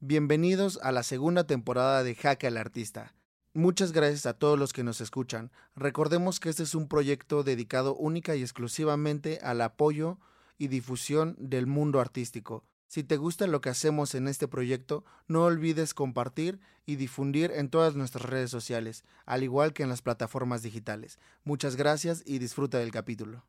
Bienvenidos a la segunda temporada de Jaque al Artista. Muchas gracias a todos los que nos escuchan. Recordemos que este es un proyecto dedicado única y exclusivamente al apoyo y difusión del mundo artístico. Si te gusta lo que hacemos en este proyecto, no olvides compartir y difundir en todas nuestras redes sociales, al igual que en las plataformas digitales. Muchas gracias y disfruta del capítulo.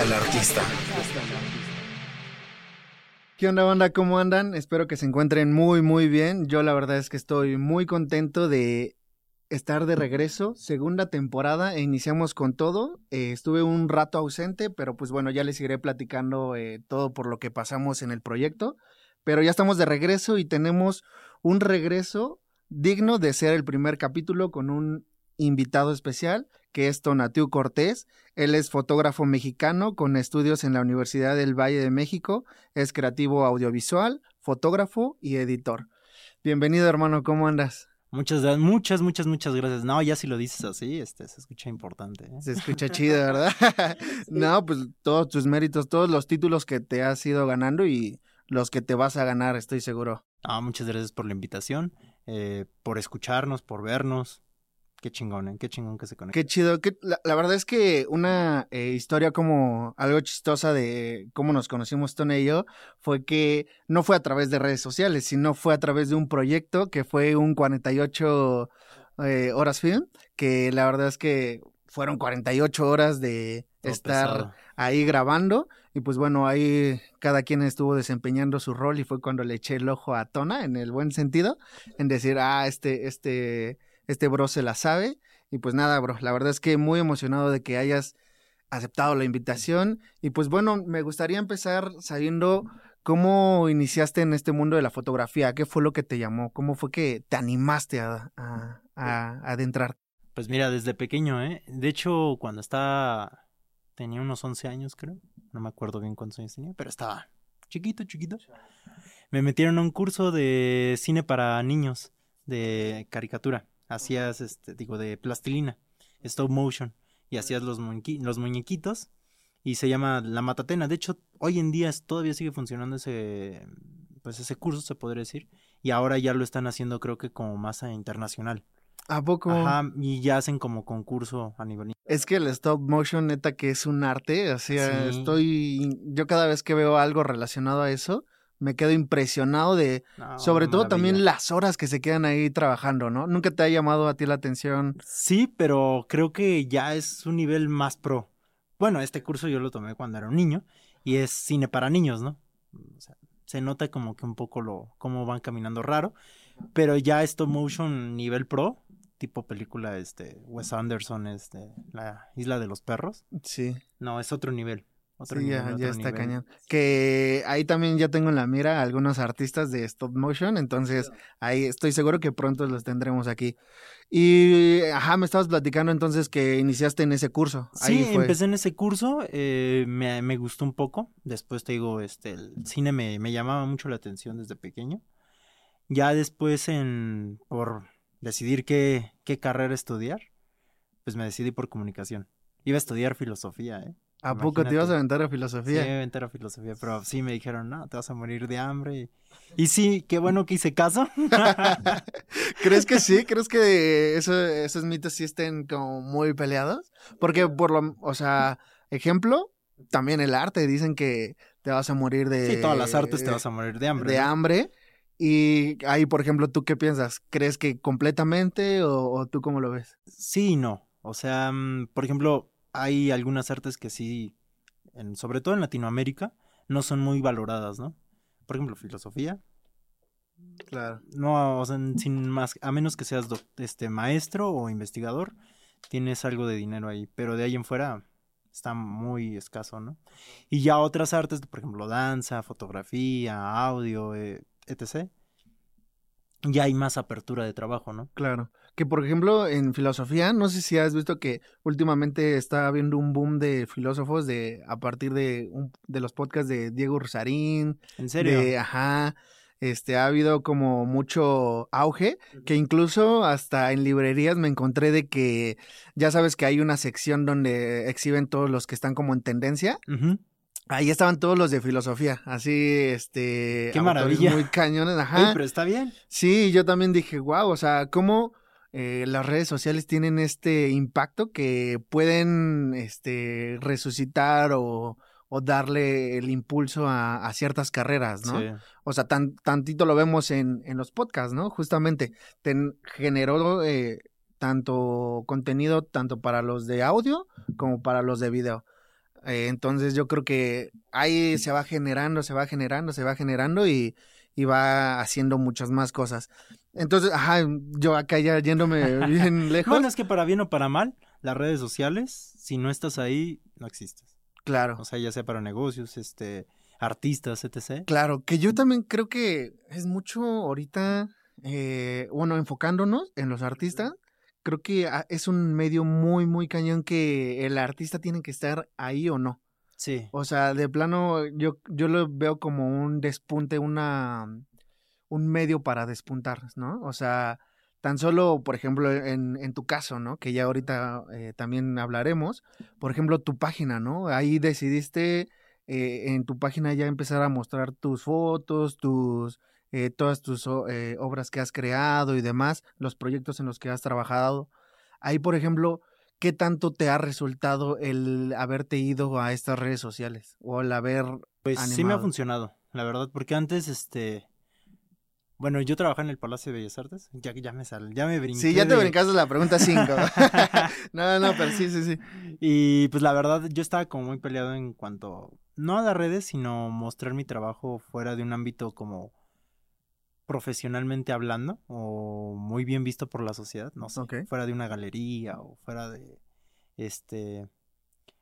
Al artista. ¿Qué onda, banda? ¿Cómo andan? Espero que se encuentren muy, muy bien. Yo la verdad es que estoy muy contento de estar de regreso. Segunda temporada, e iniciamos con todo. Eh, estuve un rato ausente, pero pues bueno, ya les iré platicando eh, todo por lo que pasamos en el proyecto. Pero ya estamos de regreso y tenemos un regreso digno de ser el primer capítulo con un invitado especial que es Tonatiu Cortés. Él es fotógrafo mexicano con estudios en la Universidad del Valle de México. Es creativo audiovisual, fotógrafo y editor. Bienvenido, hermano. ¿Cómo andas? Muchas, muchas, muchas, muchas gracias. No, ya si lo dices así, este, se escucha importante. ¿eh? Se escucha chido, ¿verdad? no, pues todos tus méritos, todos los títulos que te has ido ganando y los que te vas a ganar, estoy seguro. Ah, muchas gracias por la invitación, eh, por escucharnos, por vernos. Qué chingón, ¿eh? Qué chingón que se conecta. Qué chido. Que, la, la, verdad es que una eh, historia como algo chistosa de cómo nos conocimos Tony y yo fue que no fue a través de redes sociales, sino fue a través de un proyecto que fue un 48 eh, horas film, que la verdad es que fueron 48 horas de Todo estar pesado. ahí grabando y pues bueno, ahí cada quien estuvo desempeñando su rol y fue cuando le eché el ojo a Tona en el buen sentido, en decir, ah, este, este este bro se la sabe. Y pues nada, bro, la verdad es que muy emocionado de que hayas aceptado la invitación. Y pues bueno, me gustaría empezar sabiendo cómo iniciaste en este mundo de la fotografía. ¿Qué fue lo que te llamó? ¿Cómo fue que te animaste a, a, a adentrar? Pues mira, desde pequeño, ¿eh? De hecho, cuando estaba... Tenía unos 11 años, creo. No me acuerdo bien cuántos años tenía, pero estaba chiquito, chiquito. Me metieron a un curso de cine para niños, de caricatura hacías, este, digo, de plastilina, stop motion, y hacías los, muñequi los muñequitos, y se llama La Matatena. De hecho, hoy en día todavía sigue funcionando ese, pues ese curso, se podría decir, y ahora ya lo están haciendo creo que como masa internacional. ¿A poco? Ajá, y ya hacen como concurso a nivel. Es que el stop motion, neta, que es un arte. O sea, sí. estoy. Yo cada vez que veo algo relacionado a eso, me quedo impresionado de, no, sobre todo maravilla. también las horas que se quedan ahí trabajando, ¿no? ¿Nunca te ha llamado a ti la atención? Sí, pero creo que ya es un nivel más pro. Bueno, este curso yo lo tomé cuando era un niño y es cine para niños, ¿no? O sea, se nota como que un poco lo, cómo van caminando raro, pero ya stop motion nivel pro, tipo película, este, Wes Anderson, este, La Isla de los Perros. Sí. No, es otro nivel. Otro sí, nivel, ya, ya está nivel. cañón. Que ahí también ya tengo en la mira a algunos artistas de stop motion, entonces sí. ahí estoy seguro que pronto los tendremos aquí. Y, ajá, me estabas platicando entonces que iniciaste en ese curso. Sí, empecé en ese curso, eh, me, me, gustó un poco, después te digo, este, el cine me, me llamaba mucho la atención desde pequeño. Ya después, en, por decidir qué, qué carrera estudiar, pues me decidí por comunicación. Iba a estudiar filosofía, ¿eh? ¿A Imagínate. poco te ibas a aventar a filosofía? Sí, me aventar a filosofía, pero sí me dijeron, no, te vas a morir de hambre. Y, y sí, qué bueno que hice caso. ¿Crees que sí? ¿Crees que eso, esos mitos sí estén como muy peleados? Porque por lo, o sea, ejemplo, también el arte, dicen que te vas a morir de... Sí, todas las artes te vas a morir de hambre. De ¿no? hambre. Y ahí, por ejemplo, ¿tú qué piensas? ¿Crees que completamente o, o tú cómo lo ves? Sí y no. O sea, mm, por ejemplo, hay algunas artes que sí, en, sobre todo en Latinoamérica, no son muy valoradas, ¿no? Por ejemplo, filosofía. Claro. No, o sea, sin más, a menos que seas este maestro o investigador, tienes algo de dinero ahí, pero de ahí en fuera está muy escaso, ¿no? Y ya otras artes, por ejemplo, danza, fotografía, audio, eh, etc. Ya hay más apertura de trabajo, ¿no? Claro. Que por ejemplo, en filosofía, no sé si has visto que últimamente está habiendo un boom de filósofos de a partir de, un- de los podcasts de Diego Rosarín, En serio. de ajá, este ha habido como mucho auge, que incluso hasta en librerías me encontré de que ya sabes que hay una sección donde exhiben todos los que están como en tendencia. Ahí estaban todos los de filosofía, así este Qué maravilla. muy cañones, ajá. Pero está bien. Sí, yo también dije, wow, o sea, cómo eh, las redes sociales tienen este impacto que pueden este, resucitar o, o darle el impulso a, a ciertas carreras, ¿no? Sí. O sea, tan, tantito lo vemos en, en los podcasts, ¿no? Justamente, ten- generó eh, tanto contenido, tanto para los de audio como para los de video. Eh, entonces yo creo que ahí se va generando, se va generando, se va generando y, y va haciendo muchas más cosas. Entonces, ajá, yo acá ya yéndome bien lejos. Bueno, es que para bien o para mal, las redes sociales, si no estás ahí, no existes. claro. O sea, ya sea para negocios, este, artistas, etc. Claro, que yo también creo que es mucho ahorita, eh, bueno, enfocándonos en los artistas, creo que ah, es un medio muy, muy cañón que el artista tiene que estar ahí o no. Sí. O sea, de plano, yo, yo lo veo como un despunte, una, un medio para despuntar, ¿no? O sea, tan solo, por ejemplo, en, en tu caso, ¿no? Que ya ahorita eh, también hablaremos, por ejemplo, tu página, ¿no? Ahí decidiste eh, en tu página ya empezar a mostrar tus fotos, tus, eh, todas tus eh, obras que has creado y demás, los proyectos en los que has trabajado. Ahí, por ejemplo, ¿qué tanto te ha resultado el haberte ido a estas redes sociales? O el haber... Pues sí me ha funcionado, la verdad, porque antes, este... Bueno, yo trabajaba en el Palacio de Bellas Artes, ya, ya me sal, ya me brinqué Sí, ya te de- brincaste la pregunta 5. no, no, pero sí, sí, sí. Y pues la verdad, yo estaba como muy peleado en cuanto, no a las redes, sino mostrar mi trabajo fuera de un ámbito como profesionalmente hablando o muy bien visto por la sociedad, no sé, fuera de una galería o fuera de este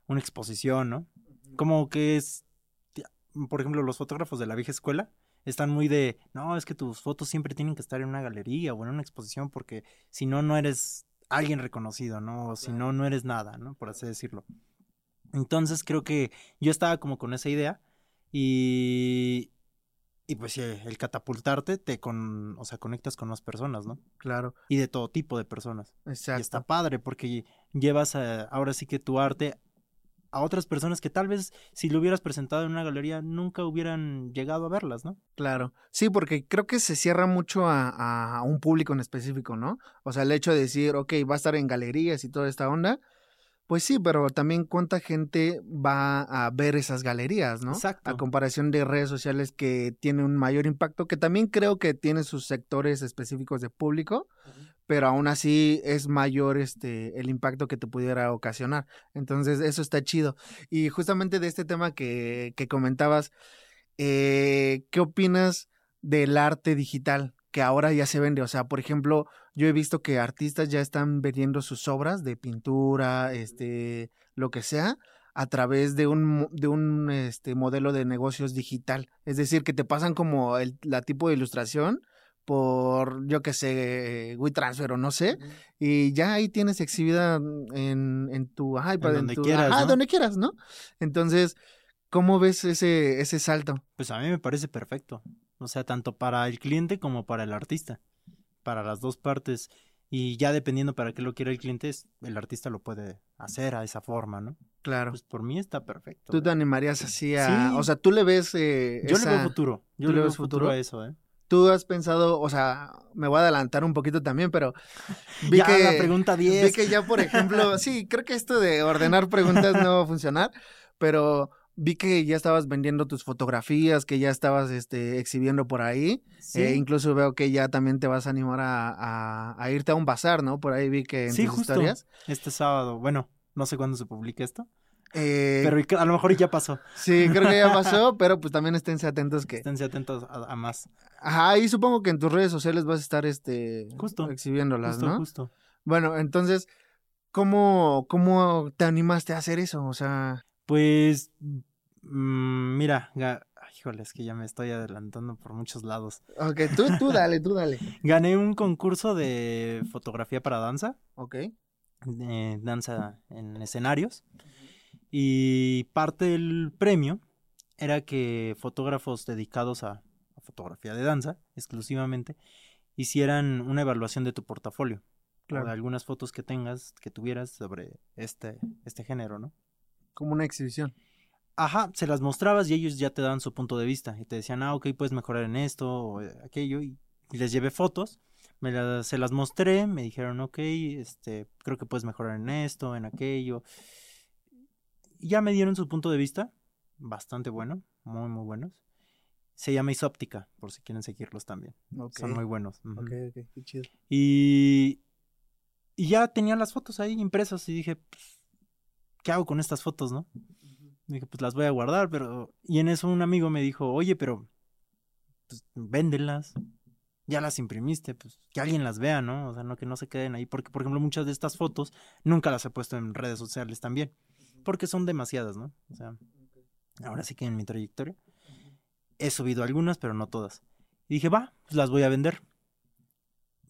una exposición, ¿no? Como que es por ejemplo, los fotógrafos de la vieja escuela están muy de, no, es que tus fotos siempre tienen que estar en una galería o en una exposición porque si no, no eres alguien reconocido, ¿no? O si no, no eres nada, ¿no? Por así decirlo. Entonces creo que yo estaba como con esa idea y, y pues sí, el catapultarte te con, o sea, conectas con más personas, ¿no? Claro, Y de todo tipo de personas. Y exacto. está padre porque llevas a- ahora sí que tu arte a otras personas que tal vez si lo hubieras presentado en una galería nunca hubieran llegado a verlas, ¿no? Claro, sí, porque creo que se cierra mucho a, a un público en específico, ¿no? O sea, el hecho de decir, ok, va a estar en galerías y toda esta onda, pues sí, pero también cuánta gente va a ver esas galerías, ¿no? Exacto. A comparación de redes sociales que tienen un mayor impacto, que también creo que tiene sus sectores específicos de público, pero aún así es mayor este el impacto que te pudiera ocasionar. Entonces, eso está chido. Y justamente de este tema que, que comentabas, eh, ¿qué opinas del arte digital que ahora ya se vende? O sea, por ejemplo, yo he visto que artistas ya están vendiendo sus obras de pintura, este, lo que sea, a través de un, de un este, modelo de negocios digital. Es decir, que te pasan como el la tipo de ilustración por, yo qué sé, WeTransfer o no sé, y ya ahí tienes exhibida en, en tu iPad, en, donde tu, quieras, ajá, ¿no? donde quieras, ¿no? Entonces, ¿cómo ves ese, ese salto? Pues a mí me parece perfecto. O sea, tanto para el cliente como para el artista. Para las dos partes. Y ya dependiendo para qué lo quiera el cliente, el artista lo puede hacer a esa forma, ¿no? Claro. Pues por mí está perfecto. ¿Tú te animarías así a...? Sí. O sea, ¿tú le ves eh, Yo le esa- veo futuro. Yo ¿tú le le veo futuro futuro? a eso, ¿eh? Tú has pensado, o sea, me voy a adelantar un poquito también, pero vi ya, que... la pregunta 10. Vi que ya, por ejemplo, sí, creo que esto de ordenar preguntas no va a funcionar, pero vi que ya estabas vendiendo tus fotografías, que ya estabas este, exhibiendo por ahí. Sí. Eh, incluso veo que ya también te vas a animar a, a- a irte a un bazar, ¿no? Por ahí vi que en Sí, tus justo. historias. Este sábado, bueno, no sé cuándo se publique esto, Eh, pero a lo mejor ya pasó. Sí, creo que ya pasó, pero pues también esténse atentos que... Esténse atentos a, a más. Ajá, y supongo que en tus redes sociales vas a estar este Justo, exhibiéndolas, Justo, ¿no? justo. Bueno, entonces, ¿Cómo, ¿Cómo te animaste a hacer eso? O sea, Pues, mm, mira, ga- ay, híjole, es que ya me estoy adelantando por muchos lados. ok, tú, tú dale, tú dale. Gané un concurso de fotografía para danza, Ok. de danza en escenarios, y parte del premio era que fotógrafos dedicados a, a fotografía de danza, exclusivamente, hicieran una evaluación de tu portafolio, o Claro. de algunas fotos que tengas, que tuvieras sobre este, este género, ¿no? Como una exhibición. Ajá, se las mostrabas y ellos ya te daban su punto de vista y te decían, ah, ok, puedes mejorar en esto o eh, aquello y, les llevé fotos, me las, se las mostré, me dijeron, ok, este, creo que puedes mejorar en esto, en aquello. Y ya me dieron su punto de vista, bastante bueno, muy, muy buenos. Se llama Isóptica, por si quieren seguirlos también. Ok. Son muy buenos. ujú. Ok, ok, qué chido. Y, y ya tenía las fotos ahí impresas y dije, pues, ¿qué hago con estas fotos, no? Dije, pues las voy a guardar, pero... Y en eso un amigo me dijo, oye, pero... Pues véndelas. Ya las imprimiste, pues que alguien las vea, ¿no? O sea, no que no se queden ahí. Porque, por ejemplo, muchas de estas fotos nunca las he puesto en redes sociales también. Porque son demasiadas, ¿no? O sea, ahora sí que en mi trayectoria he subido algunas, pero no todas. Y dije, va, pues las voy a vender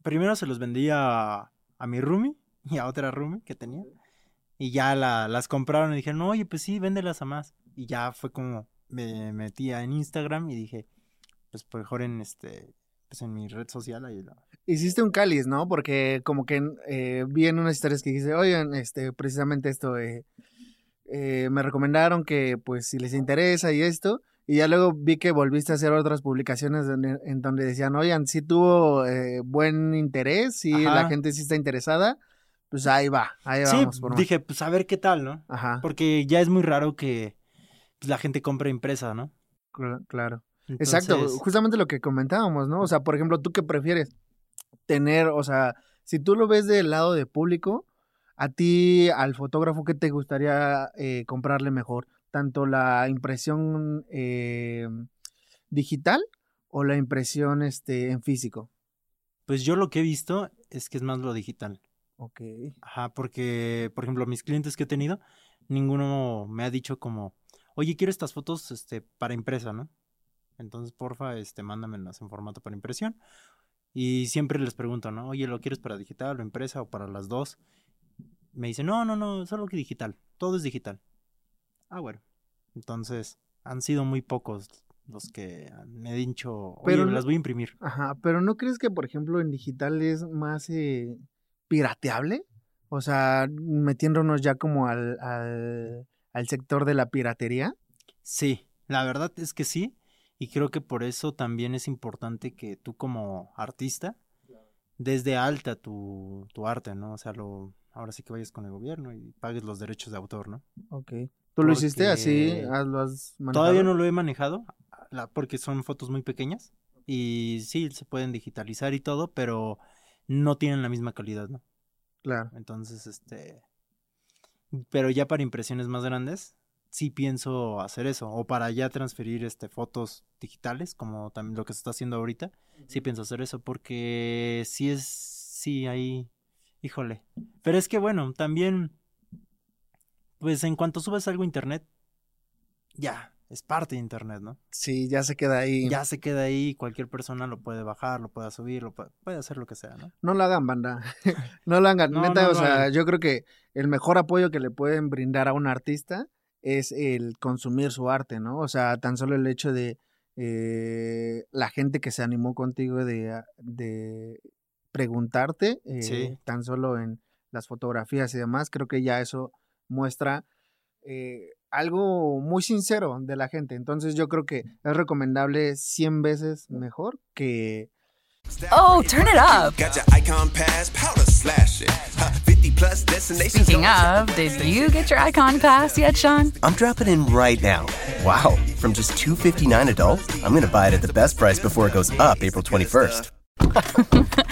primero se los vendí a, a mi roomie y a otra roomie que tenía. Y ya la- las compraron y dijeron, oye, pues sí, véndelas a más. Y ya fue como me metía en Instagram y dije, pues mejor en este, pues en mi red social ahí la- Hiciste un cáliz, ¿no? Porque como que eh, vi en unas historias que dijiste, oigan, este, precisamente esto, eh, eh, me recomendaron que pues si les interesa y esto, y ya luego vi que volviste a hacer otras publicaciones en, en donde decían, oigan, sí tuvo eh, buen interés, sí la gente sí está interesada, pues ahí va, ahí Sí, vamos. por dije, pues a ver qué tal, ¿no? Ajá, Porque ya es muy raro que pues, la gente compre impresa, ¿no? cl- claro. Exacto, justamente lo que comentábamos, ¿no? O sea, por ejemplo, ¿tú qué prefieres? Tener, o sea, si tú lo ves del lado de público, a ti, al fotógrafo, ¿qué te gustaría eh, comprarle mejor? ¿Tanto la impresión eh, digital o la impresión este, en físico? Pues yo lo que he visto es que es más lo digital. Ok. Ajá, porque, por ejemplo, mis clientes que he tenido, ninguno me ha dicho como, oye, quiero estas fotos este, para impresa, ¿no? Entonces, porfa, este, mándamelas en formato para impresión. Y siempre les pregunto, ¿no? Oye, ¿lo quieres para digital o impresa o para las dos? Me dicen, no, no, no, solo que digital. Todo es digital. Ah, bueno. Entonces, han sido muy pocos los que me han dicho, oye, Pero las voy a imprimir. Ajá, pero ¿no crees que, por ejemplo, en digital es más eh, pirateable? O sea, metiéndonos ya como al, al, al sector de la piratería. Sí, la verdad es que sí. Y creo que por eso también es importante que tú como artista des de alta tu, tu arte, ¿no? O sea, lo, ahora sí que vayas con el gobierno y pagues los derechos de autor, ¿no? Ok. ¿Tú lo hiciste así? Porque ¿Has- ¿Lo has manejado? Todavía no lo he manejado la- porque son fotos muy pequeñas y sí, se pueden digitalizar y todo, pero no tienen la misma calidad, ¿no? Claro. Entonces, este. Pero ya para impresiones más grandes, sí pienso hacer eso. O para ya transferir este fotos digitales, como también lo que se está haciendo ahorita. Sí pienso hacer eso. Porque sí es. Sí, ahí. Híjole. Pero es que bueno, también. Pues en cuanto subes algo a internet, ya, es parte de internet, ¿no? Sí, ya se queda ahí. Ya se queda ahí, cualquier persona lo puede bajar, lo puede subir, lo puede, puede hacer lo que sea, ¿no? No lo hagan, banda. no lo hagan. No, Neta, no o sea, yo creo que el mejor apoyo que le pueden brindar a un artista es el consumir su arte, ¿no? O sea, tan solo el hecho de eh, la gente que se animó contigo de, de preguntarte, eh, Sí. tan solo en las fotografías y demás, creo que ya eso muestra eh, algo muy sincero de la gente. Entonces yo creo que es recomendable 100 veces mejor que Oh, turn it up. Got your icon pass, powder slash it. Huh, 50 plus destinations. Speaking of, did you get your icon pass yet, Sean? I'm dropping in right now. Wow, from just 259 adult, I'm going to buy it at the best price before it goes up April 21st.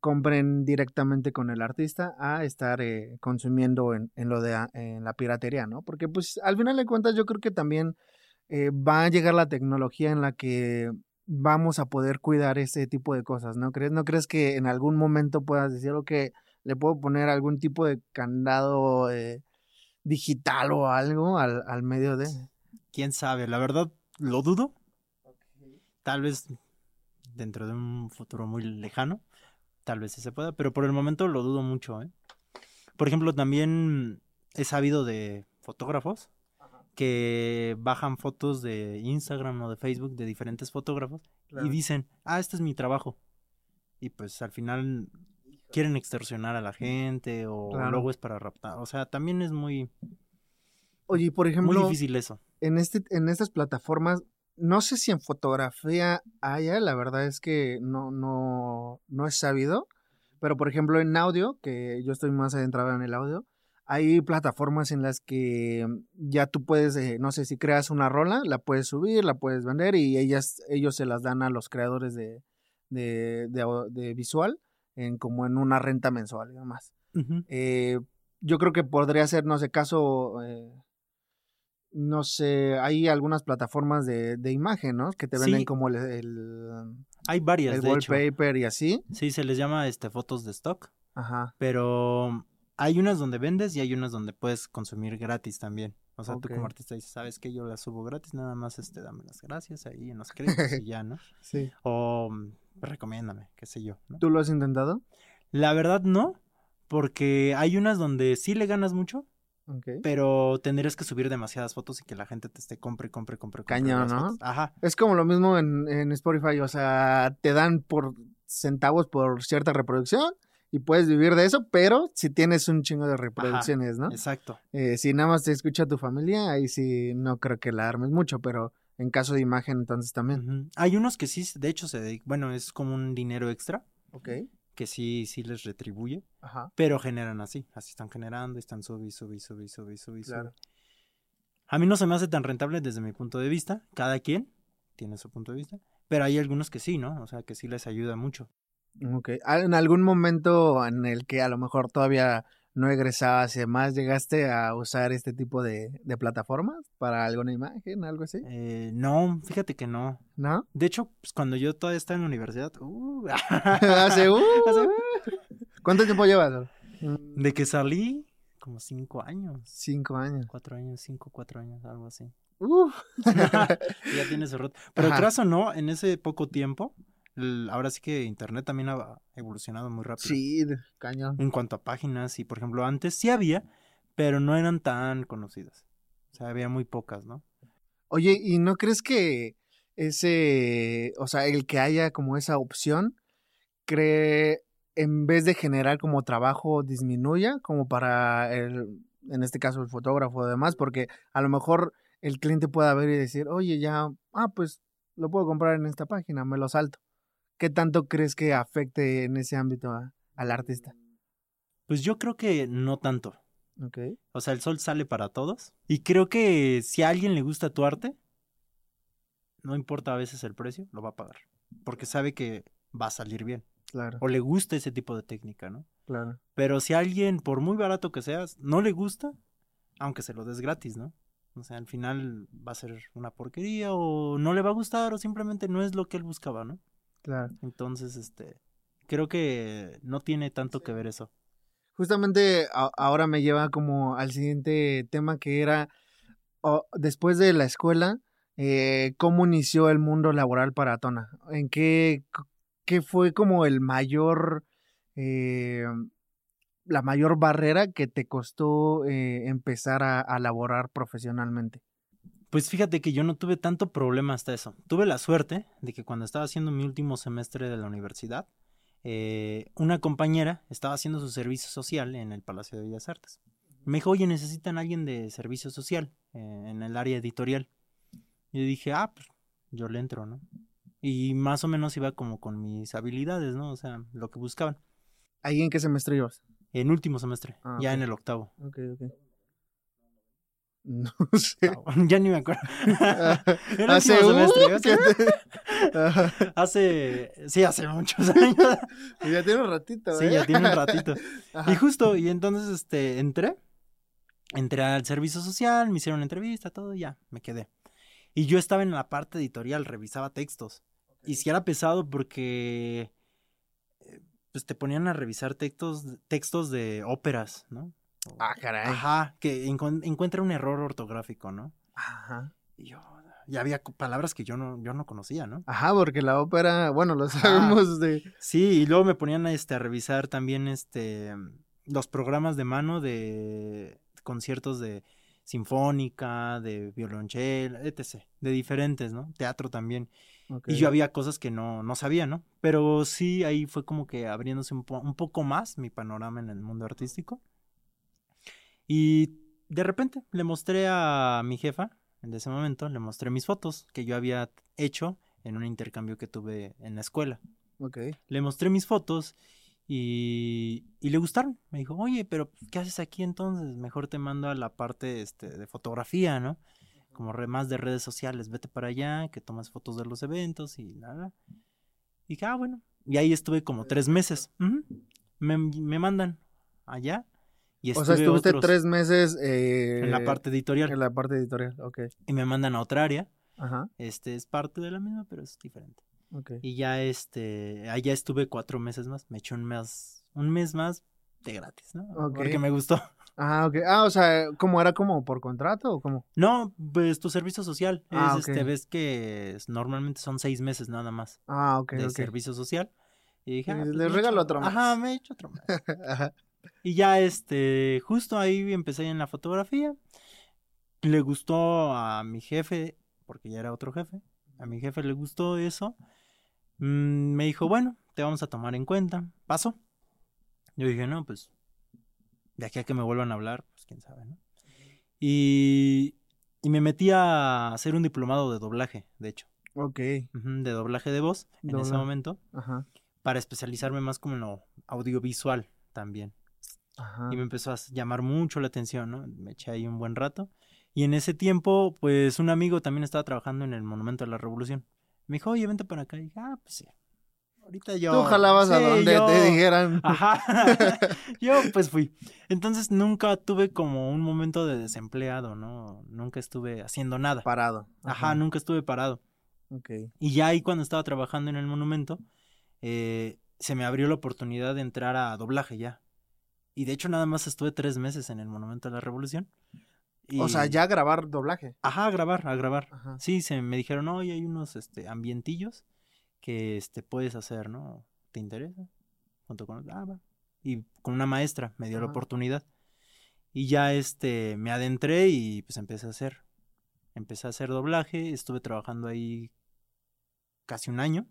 Compren directamente con el artista a estar eh, consumiendo en, en lo de en la piratería, ¿no? Porque pues al final de cuentas yo creo que también eh, va a llegar la tecnología en la que vamos a poder cuidar ese tipo de cosas, ¿no crees? ¿No crees que en algún momento puedas decir, que le puedo poner algún tipo de candado eh, digital o algo al, al medio de... ¿Quién sabe? La verdad, lo dudo. Tal vez dentro de un futuro muy lejano, tal vez sí se pueda, pero por el momento lo dudo mucho, ¿eh? Por ejemplo, también he sabido de fotógrafos que bajan fotos de Instagram o de Facebook de diferentes fotógrafos y dicen, ah, este es mi trabajo. Y pues al final quieren extorsionar a la gente o Claro. luego es para raptar. O sea, también es muy, Oye, por muy ejemplo... difícil eso. en, este, en estas plataformas, no sé si en fotografía haya, la verdad es que no, no, no he sabido, pero por ejemplo en audio, que yo estoy más adentrado en el audio, hay plataformas en las que ya tú puedes, eh, no sé, si creas una rola, la puedes subir, la puedes vender y ellas, ellos se las dan a los creadores de, de, de visual en como en una renta mensual y demás. Eh, yo creo que podría ser, no sé, caso, eh, no sé, hay algunas plataformas de, de imagen, ¿no? Que te venden Sí. como el, el, Hay varias, el de hecho. wallpaper y así. Sí, se les llama este fotos de stock, Ajá. pero hay unas donde vendes y hay unas donde puedes consumir gratis también. O sea, tú como artista dices, sabes que yo las subo gratis, nada más este dame las gracias ahí en los créditos y ya, ¿no? Sí. O mm, recomiéndame, qué sé yo, ¿no? ¿Tú lo has intentado? La verdad no, porque hay unas donde sí le ganas mucho, Pero tendrías que subir demasiadas fotos y que la gente te esté compre, compre, compre, compre Cañón, las ¿no? fotos. Ajá. Es como lo mismo en, en Spotify, o sea, te dan por centavos por cierta reproducción y puedes vivir de eso, pero si tienes un chingo de reproducciones, ¿no? Exacto. Eh, si nada más te escucha tu familia, ahí sí no creo que la armes mucho, pero en caso de imagen entonces también. Hay unos que sí, de hecho, se dedican, bueno, es como un dinero extra Ok. Que sí, sí les retribuye. Ajá. Pero generan así, así están generando, están subi, subi, subi, subi, subi, Claro. subi. A mí no se me hace tan rentable desde mi punto de vista, cada quien tiene su punto de vista, pero hay algunos que sí, ¿no? O sea, que sí les ayuda mucho. Ok. ¿En algún momento en el que a lo mejor todavía no egresabas y demás, llegaste a usar este tipo de, de plataformas para alguna imagen, algo así? Eh, no, fíjate que no. ¿No? De hecho, pues, cuando yo todavía estaba en la universidad, uh, Hace, uh, Hace- ¿Cuánto tiempo llevas? De que salí, como cinco años, Cinco años. cuatro años, cinco, cuatro años, algo así. Uf. ya tiene su rato. Pero creas o no, en ese poco tiempo, el- ahora sí que Internet también ha evolucionado muy rápido. Sí, cañón. En cuanto a páginas, y por ejemplo, antes sí había, pero no eran tan conocidas. O sea, había muy pocas, ¿no? Oye, ¿y no crees que ese, o sea, el que haya como esa opción, cree, en vez de generar como trabajo, disminuya como para el, en este caso el fotógrafo y demás, porque a lo mejor el cliente pueda ver y decir, oye, ya, ah, pues lo puedo comprar en esta página, me lo salto. ¿Qué tanto crees que afecte en ese ámbito a- al artista? Pues yo creo que no tanto. Ok. O sea, el sol sale para todos. Y creo que si a alguien le gusta tu arte, no importa a veces el precio, lo va a pagar. Porque sabe que va a salir bien. Claro, O le gusta ese tipo de técnica, ¿no? claro. Pero si a alguien, por muy barato que seas, no le gusta, aunque se lo des gratis, ¿no? O sea, al final va a ser una porquería o no le va a gustar o simplemente no es lo que él buscaba, ¿no? Claro. Entonces, este, creo que no tiene tanto que ver eso. Justamente a- ahora me lleva como al siguiente tema que era, después de la escuela, eh, ¿cómo inició el mundo laboral para Tona? ¿En qué, qué fue como el mayor, eh, la mayor barrera que te costó eh, empezar a, a laborar profesionalmente? Pues fíjate que yo no tuve tanto problema hasta eso. Tuve la suerte de que cuando estaba haciendo mi último semestre de la universidad, eh, una compañera estaba haciendo su servicio social en el Palacio de Bellas Artes. Me dijo, oye, necesitan alguien de servicio social eh, en el área editorial. Y dije, ah, pues yo le entro, ¿no? Y más o menos iba como con mis habilidades, ¿no? O sea, lo que buscaban. ¿Ahí en qué semestre ibas? En último semestre, Ah, ya en el octavo. Ok, ok. No sé. ya ni me acuerdo. El Hace, uh, semestre, hace- te- sí, hace muchos años. ya tiene un ratito, Sí, ¿eh? ya tiene un ratito. Ajá. Y justo, y entonces este entré, entré al servicio social, me hicieron una entrevista, todo, y ya, me quedé. Y yo estaba en la parte editorial, revisaba textos. Y si era pesado porque eh, pues te ponían a revisar textos, textos de óperas, ¿no? Ah, caray. Ajá, que encuentra un error ortográfico, ¿no? Ajá. Y yo, ya había palabras que yo no, yo no conocía, ¿no? Ajá, porque la ópera, bueno, lo sabemos de... Sí, y luego me ponían a, este, a revisar también este, los programas de mano de conciertos de sinfónica, de violonchelo, etc. De diferentes, ¿no? Teatro también. Y yo había cosas que no, no sabía, ¿no? Pero sí, ahí fue como que abriéndose un, po- un poco más mi panorama en el mundo artístico. Y de repente le mostré a mi jefa, en ese momento, le mostré mis fotos que yo había hecho en un intercambio que tuve en la escuela Ok. le mostré mis fotos y, y le gustaron. Me dijo, oye, pero ¿qué haces aquí entonces? Mejor te mando a la parte este, de fotografía, ¿no? Como re- más de redes sociales, vete para allá, que tomas fotos de los eventos y nada. Y dije, ah, bueno. Y ahí estuve como tres meses. Me, me mandan allá. Y O sea, estuviste otros tres meses eh, en la parte editorial. En la parte editorial, ok. Y me mandan a otra área. Ajá, Este es parte de la misma, pero es diferente. ok. Y ya este, allá estuve cuatro meses más, me eché un mes, un mes más de gratis, ¿no? Ok. Porque me gustó. Ah, ok. Ah, o sea, ¿cómo era como por contrato o cómo? No, pues tu servicio social, es Ah, ok. este, ves que es- normalmente son seis meses nada más Ah, ok, de servicio social. Y dije, ah, pues les regalo otro mes. Ajá, me he hecho otro mes. Y ya este, justo ahí empecé en la fotografía. Le gustó a mi jefe, porque ya era otro jefe. A mi jefe le gustó eso. Mm, me dijo, bueno, te vamos a tomar en cuenta. Pasó. Yo dije, no, pues, de aquí a que me vuelvan a hablar, pues quién sabe, ¿no? Y, y me metí a hacer un diplomado de doblaje, de hecho, Ok, de doblaje de voz en ese momento, ajá, para especializarme más como en lo audiovisual también. Ajá. Y me empezó a llamar mucho la atención, ¿no? Me eché ahí un buen rato. Y en ese tiempo, pues un amigo también estaba trabajando en el Monumento de la Revolución. Me dijo, oye, vente para acá. Y dije, ah, pues sí. Ahorita yo. Tú jalabas a donde yo- te dijeran. Ajá. yo pues fui. Entonces nunca tuve como un momento de desempleado, ¿no? Nunca estuve haciendo nada. Parado. Ajá, nunca estuve parado. Ok. Y ya ahí cuando estaba trabajando en el monumento, eh, se me abrió la oportunidad de entrar a doblaje ya. Y de hecho nada más estuve tres meses en el Monumento de la Revolución. Y- O sea, ya grabar doblaje. Ajá, a grabar, a grabar. Ajá. Sí, se me dijeron, oye, hay unos este, ambientillos que este, puedes hacer, ¿no? ¿Te interesa? Junto con... Ah, va. Y con una maestra me dio la oportunidad. Y ya este, me adentré y pues empecé a hacer. Empecé a hacer doblaje, estuve trabajando ahí casi un año.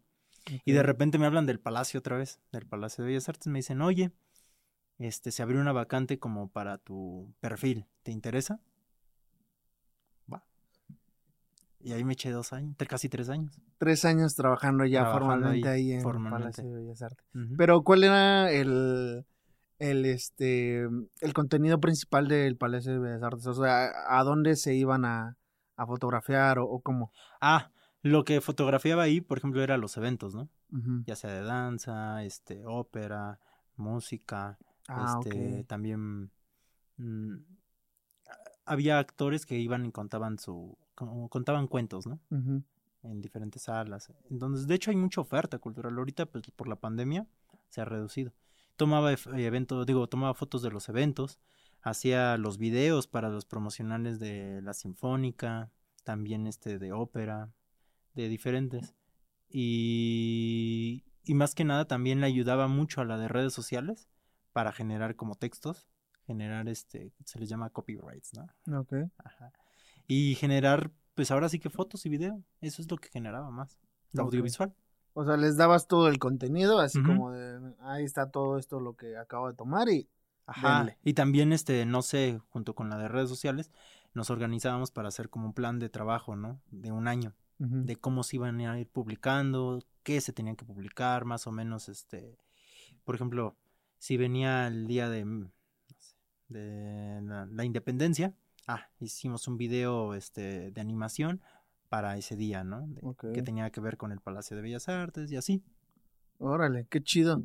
Y de repente me hablan del Palacio otra vez, del Palacio de Bellas Artes. Me dicen, oye, este, se abrió una vacante como para tu perfil. ¿Te interesa? Va. Y ahí me eché dos años, casi tres años. Tres años trabajando ya Trabajando formalmente ahí, ahí, en el formalmente. Palacio de Bellas Artes. Pero, ¿cuál era el, el, este, el contenido principal del Palacio de Bellas Artes? O sea, ¿a dónde se iban a, a fotografiar o, o cómo? Ah, lo que fotografiaba ahí, por ejemplo, eran los eventos, ¿no? Ya sea de danza, este, ópera, música, Ah, este, también mm, había actores que iban y contaban su, contaban cuentos, ¿no? En diferentes salas. Entonces, de hecho, hay mucha oferta cultural. Ahorita, pues, por la pandemia, se ha reducido. Tomaba ef- eventos, digo, tomaba fotos de los eventos, hacía los videos para los promocionales de la Sinfónica, también este de ópera, de diferentes. Y, y más que nada también le ayudaba mucho a la de redes sociales para generar como textos, generar este, se les llama copyrights, ¿no? Ok. Ajá. Y generar, pues ahora sí que fotos y video. Eso es lo que generaba más. Lo audiovisual. O sea, les dabas todo el contenido, así como de, ahí está todo esto lo que acabo de tomar y Ajá. Denle. Y también, este, no sé, junto con la de redes sociales, nos organizábamos para hacer como un plan de trabajo, ¿no? De un año, de cómo se iban a ir publicando, qué se tenían que publicar, más o menos, este, por ejemplo, si venía el día de, mm, no sé, de la, la independencia, ah, hicimos un video, este, de animación para ese día, ¿no? De-. Que tenía que ver con el Palacio de Bellas Artes y así. Órale, qué chido.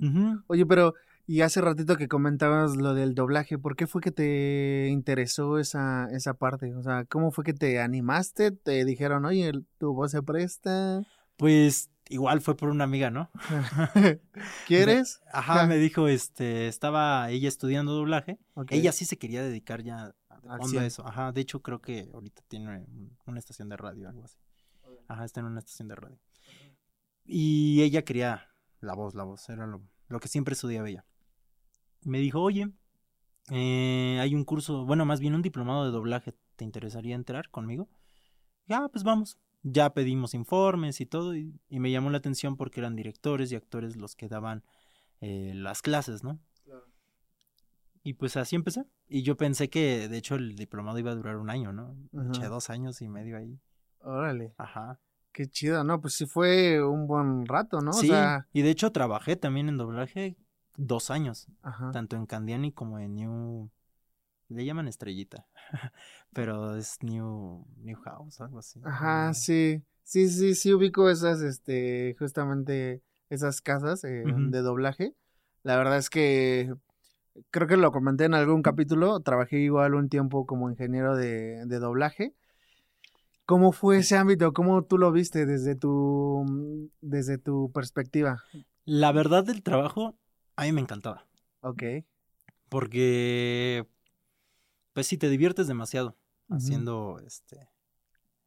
Oye, pero, y hace ratito que comentabas lo del doblaje, ¿por qué fue que te interesó esa, esa parte? O sea, ¿cómo fue que te animaste? ¿Te dijeron, oye, tu voz se presta? Pues igual fue por una amiga, ¿no? ¿Quieres? Ajá, me dijo, este, estaba ella estudiando doblaje. Ella sí se quería dedicar ya fondo a 100. eso. Ajá, de hecho creo que ahorita tiene un- una estación de radio, algo así. Ajá, está en una estación de radio. Y ella quería la voz, la voz, era lo, lo que siempre estudiaba ella. Me dijo, oye, eh, hay un curso, bueno, más bien un diplomado de doblaje, ¿te interesaría entrar conmigo? Ya, pues vamos. Ya pedimos informes y todo, y, y me llamó la atención porque eran directores y actores los que daban eh, las clases, ¿no? Y pues así empecé. Y yo pensé que, de hecho, el diplomado iba a durar un año, ¿no? Eché dos años y medio ahí. Órale, Ajá. qué chido, ¿no? Pues sí fue un buen rato, ¿no? sí, O sea, y de hecho trabajé también en doblaje dos años, ajá. tanto en Candiani como en New... Le llaman Estrellita, pero es New, New House, algo así. Ajá, sí. Sí, sí, sí ubico esas, este, justamente esas casas eh, de doblaje. La verdad es que creo que lo comenté en algún capítulo. Trabajé igual un tiempo como ingeniero de, de doblaje. ¿Cómo fue ese ámbito? ¿Cómo tú lo viste desde tu, desde tu perspectiva? La verdad del trabajo, a mí me encantaba. Ok. Porque, pues sí, te diviertes demasiado haciendo este,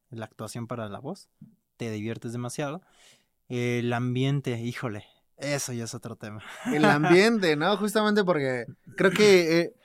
la actuación para la voz. Te diviertes demasiado. El ambiente, híjole, eso ya es otro tema. El ambiente, ¿no? Justamente porque creo que eh,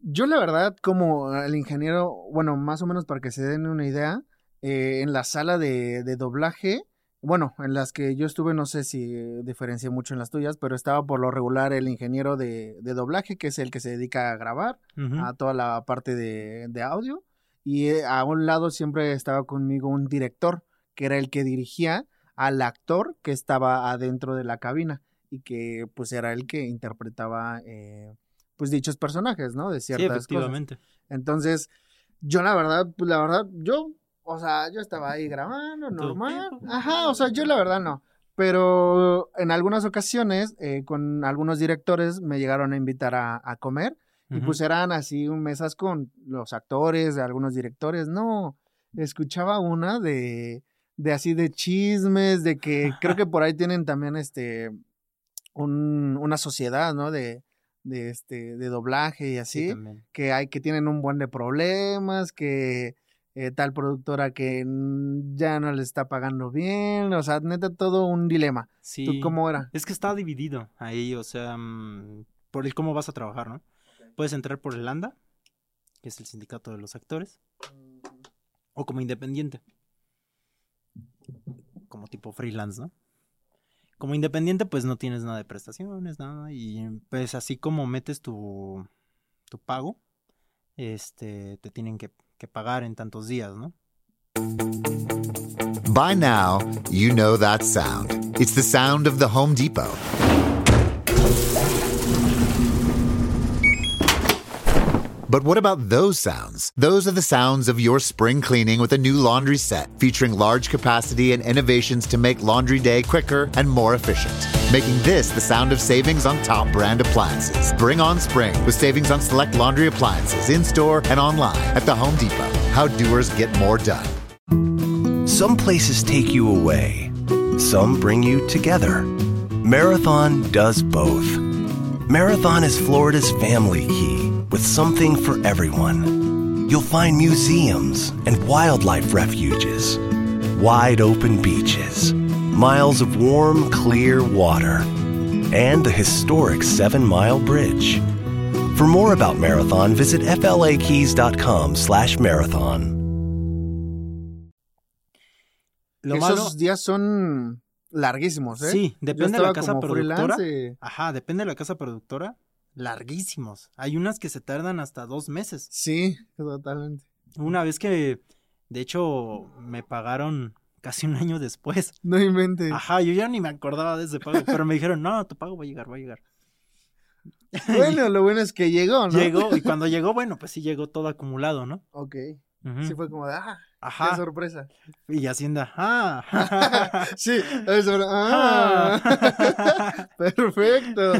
yo la verdad como el ingeniero, bueno, más o menos para que se den una idea, eh, en la sala de, de doblaje, bueno, en las que yo estuve, no sé si eh, diferencié mucho en las tuyas, pero estaba por lo regular el ingeniero de, de doblaje, que es el que se dedica a grabar, a toda la parte de, de audio, y eh, a un lado siempre estaba conmigo un director, que era el que dirigía al actor que estaba adentro de la cabina y que pues era el que interpretaba eh, pues dichos personajes, ¿no? De Sí, ciertas cosas. efectivamente. Entonces, yo la verdad, pues la verdad, yo, o sea, yo estaba ahí grabando, normal. Ajá, o sea, yo la verdad no. Pero en algunas ocasiones, eh, con algunos directores me llegaron a invitar a, a comer y Ujú. pues eran así mesas con los actores, de algunos directores. No, escuchaba una de, de así de chismes, de que creo que por ahí tienen también este un- una sociedad, ¿no? De, de este, de doblaje y Sí, así, que hay, que tienen un buen de problemas, que eh, tal productora que ya no le está pagando bien, o sea, neta todo un dilema. Sí. ¿Tú cómo era? Es que está dividido ahí, o sea, mm, por el cómo vas a trabajar, ¿no? Puedes entrar por el ANDA, que es el sindicato de los actores, o como independiente. Como tipo freelance, ¿no? Como independiente, pues no tienes nada de prestaciones, nada. Y pues así como metes tu, tu pago, este, te tienen que, que pagar en tantos días, ¿no? By now, you know that sound. It's the sound of the Home Depot. But what about those sounds? Those are the sounds of your spring cleaning with a new laundry set featuring large capacity and innovations to make laundry day quicker and more efficient. Making this the sound of savings on top brand appliances. Bring on spring with savings on select laundry appliances in store and online at the Home Depot. How doers get more done. Some places take you away, some bring you together. Marathon does both. Marathon is Florida's family key with something for everyone. You'll find museums and wildlife refuges, wide open beaches, miles of warm, clear water, and the historic Seven Mile Bridge. For more about Marathon, visit flakeys.com slash marathon. Lo Esos malo, días son larguísimos, ¿eh? sí, Yo depende de la estaba casa productora. freelance, Ajá, depende de la casa productora. Larguísimos. Hay unas que se tardan hasta dos meses. Sí, totalmente. Una vez que, de hecho, me pagaron casi un año después. No inventes. Ajá, yo ya ni me acordaba de ese pago, pero me dijeron, no, tu pago va a llegar, va a llegar. Bueno, lo bueno es que llegó, ¿no? Llegó, y cuando llegó, bueno, pues sí llegó todo acumulado, ¿no? Ok. Sí fue como de, ah, qué Ajá. sorpresa. Y Hacienda, ah. sí, eso, ah. Perfecto.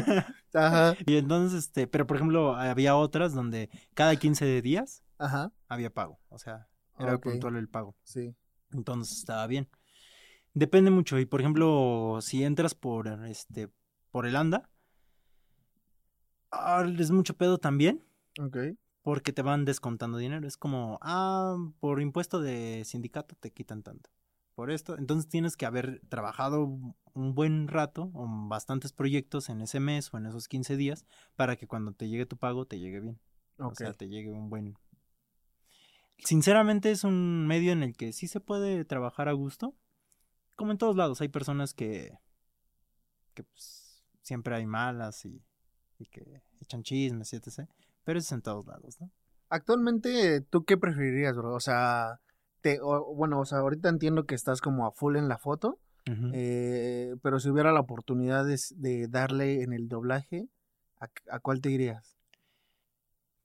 Ajá. y entonces, este, pero por ejemplo, había otras donde cada 15 días Ajá. había pago. O sea, era puntual el pago. Sí. Entonces estaba bien. Depende mucho. Y por ejemplo, si entras por este, por el ANDA, ah, es mucho pedo también. Ok. Porque te van descontando dinero. Es como, ah, por impuesto de sindicato te quitan tanto. Por esto. Entonces tienes que haber trabajado un buen rato o bastantes proyectos en ese mes o en esos 15 días para que cuando te llegue tu pago te llegue bien. O sea, te llegue un buen... Sinceramente es un medio en el que sí se puede trabajar a gusto. Como en todos lados, hay personas que, que pues, siempre hay malas y, y que echan chismes, etc. Pero eso es en todos lados, ¿no? Actualmente, ¿tú qué preferirías, bro? O sea, te, o- bueno, o sea, ahorita entiendo que estás como a full en la foto, eh, pero si hubiera la oportunidad de, darle en el doblaje, ¿a, a cuál te irías?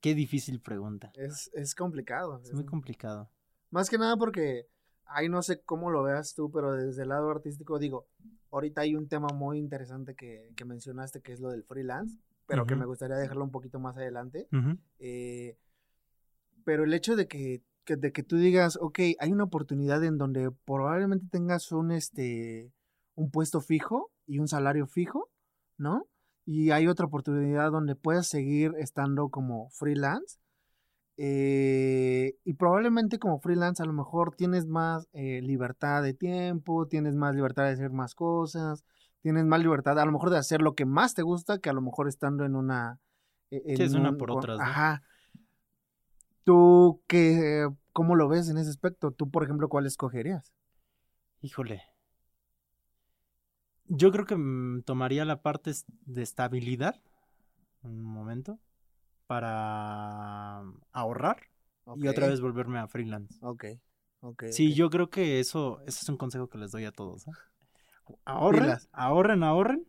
Qué difícil pregunta. Es, es complicado. Es muy complicado. Más que nada porque, ahí no sé cómo lo veas tú, pero desde el lado artístico, digo, ahorita hay un tema muy interesante que, que mencionaste, que es lo del freelance, pero que me gustaría dejarlo un poquito más adelante. Eh, pero el hecho de que, que- de que tú digas, ok, hay una oportunidad en donde probablemente tengas un, este, un puesto fijo y un salario fijo, ¿no? Y hay otra oportunidad donde puedas seguir estando como freelance. eh, y probablemente como freelance a lo mejor tienes más eh, libertad de tiempo, tienes más libertad de hacer más cosas, tienes más libertad a lo mejor de hacer lo que más te gusta que a lo mejor estando en una... e- en Sí, es una un- por otras, ¿no? Ajá. ¿Tú qué, cómo lo ves en ese aspecto? ¿Tú, por ejemplo, cuál escogerías? Híjole. Yo creo que mm, tomaría la parte de estabilidad un momento para ahorrar y otra vez volverme a freelance. Ok, ok. Sí, yo creo que eso, eso es un consejo que les doy a todos. ¿eh? Ahorren, ahorren, ahorren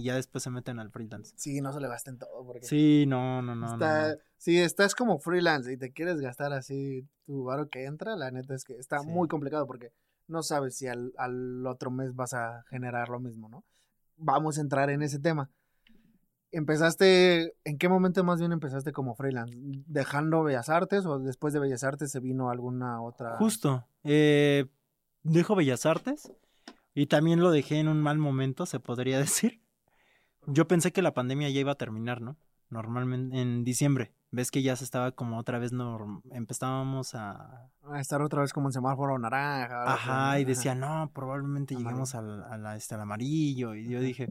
y ya después se meten al freelance. Sí, no se le gasten todo porque... Sí, no, no, no. no, está, no. Si estás como freelance y te quieres gastar así tu varo que entra, la neta es que está Sí. muy complicado porque no sabes si al, al otro mes vas a generar lo mismo, ¿no? Vamos a entrar en ese tema. ¿Empezaste, en qué momento más bien empezaste como freelance? ¿Dejando Bellas Artes o después de Bellas Artes se vino alguna otra? Justo. Eh, dejo Bellas Artes y también lo dejé en un mal momento, se podría decir. Yo pensé que la pandemia ya iba a terminar, ¿no? Normalmente en diciembre. Ves que ya se estaba como otra vez, norm- empezábamos a... A estar otra vez como en semáforo naranja. Ajá, y decía, no, probablemente Amarillo. lleguemos al, a la- este, al amarillo. Y yo dije,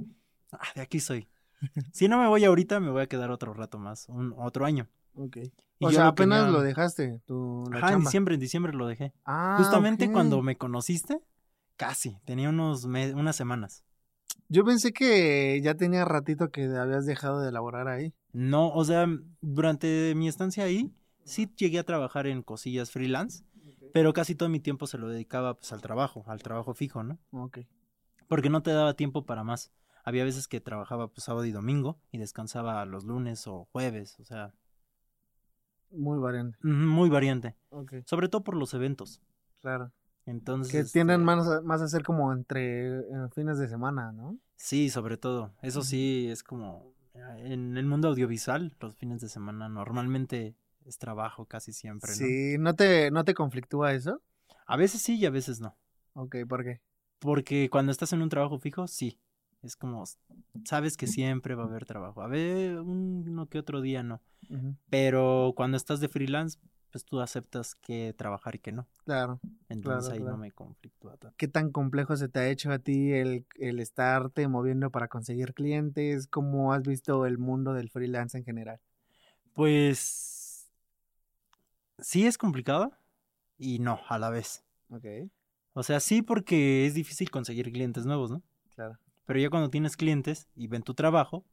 ah, de aquí soy. Si no me voy ahorita, me voy a quedar otro rato más, un otro año. Ok. Y o sea, lo apenas lo dejaste, tu, la Ajá, en diciembre, en diciembre lo dejé. Ah, Justamente cuando me conociste, casi, tenía unos me- unas semanas. Yo pensé que ya tenía ratito que habías dejado de elaborar ahí. No, o sea, durante mi estancia ahí, sí llegué a trabajar en cosillas freelance, pero casi todo mi tiempo se lo dedicaba pues al trabajo, al trabajo fijo, ¿no? Ok. Porque no te daba tiempo para más. Había veces que trabajaba pues sábado y domingo y descansaba los lunes o jueves, o sea, Muy variante. muy variante, Ok, sobre todo por los eventos. claro. Entonces, Que este, tienden más a, más a ser como entre eh, fines de semana, ¿no? Sí, sobre todo. Eso sí, es como eh, en el mundo audiovisual, los fines de semana normalmente es trabajo casi siempre, ¿no? Sí, ¿no te, ¿no te conflictúa eso? A veces sí y a veces no. Ok, ¿por qué? Porque cuando estás en un trabajo fijo, sí. Es como, sabes que siempre va a haber trabajo. A ver, uno que otro día no. Ujú, Pero cuando estás de freelance, pues tú aceptas que trabajar y que no. Claro. Entonces ahí claro. no me conflictúa tanto. ¿Qué tan complejo se te ha hecho a ti el, el estarte moviendo para conseguir clientes? ¿Cómo has visto el mundo del freelance en general? Pues sí es complicado y no a la vez. Ok, O sea, sí porque es difícil conseguir clientes nuevos, ¿no? claro. Pero ya cuando tienes clientes y ven tu trabajo,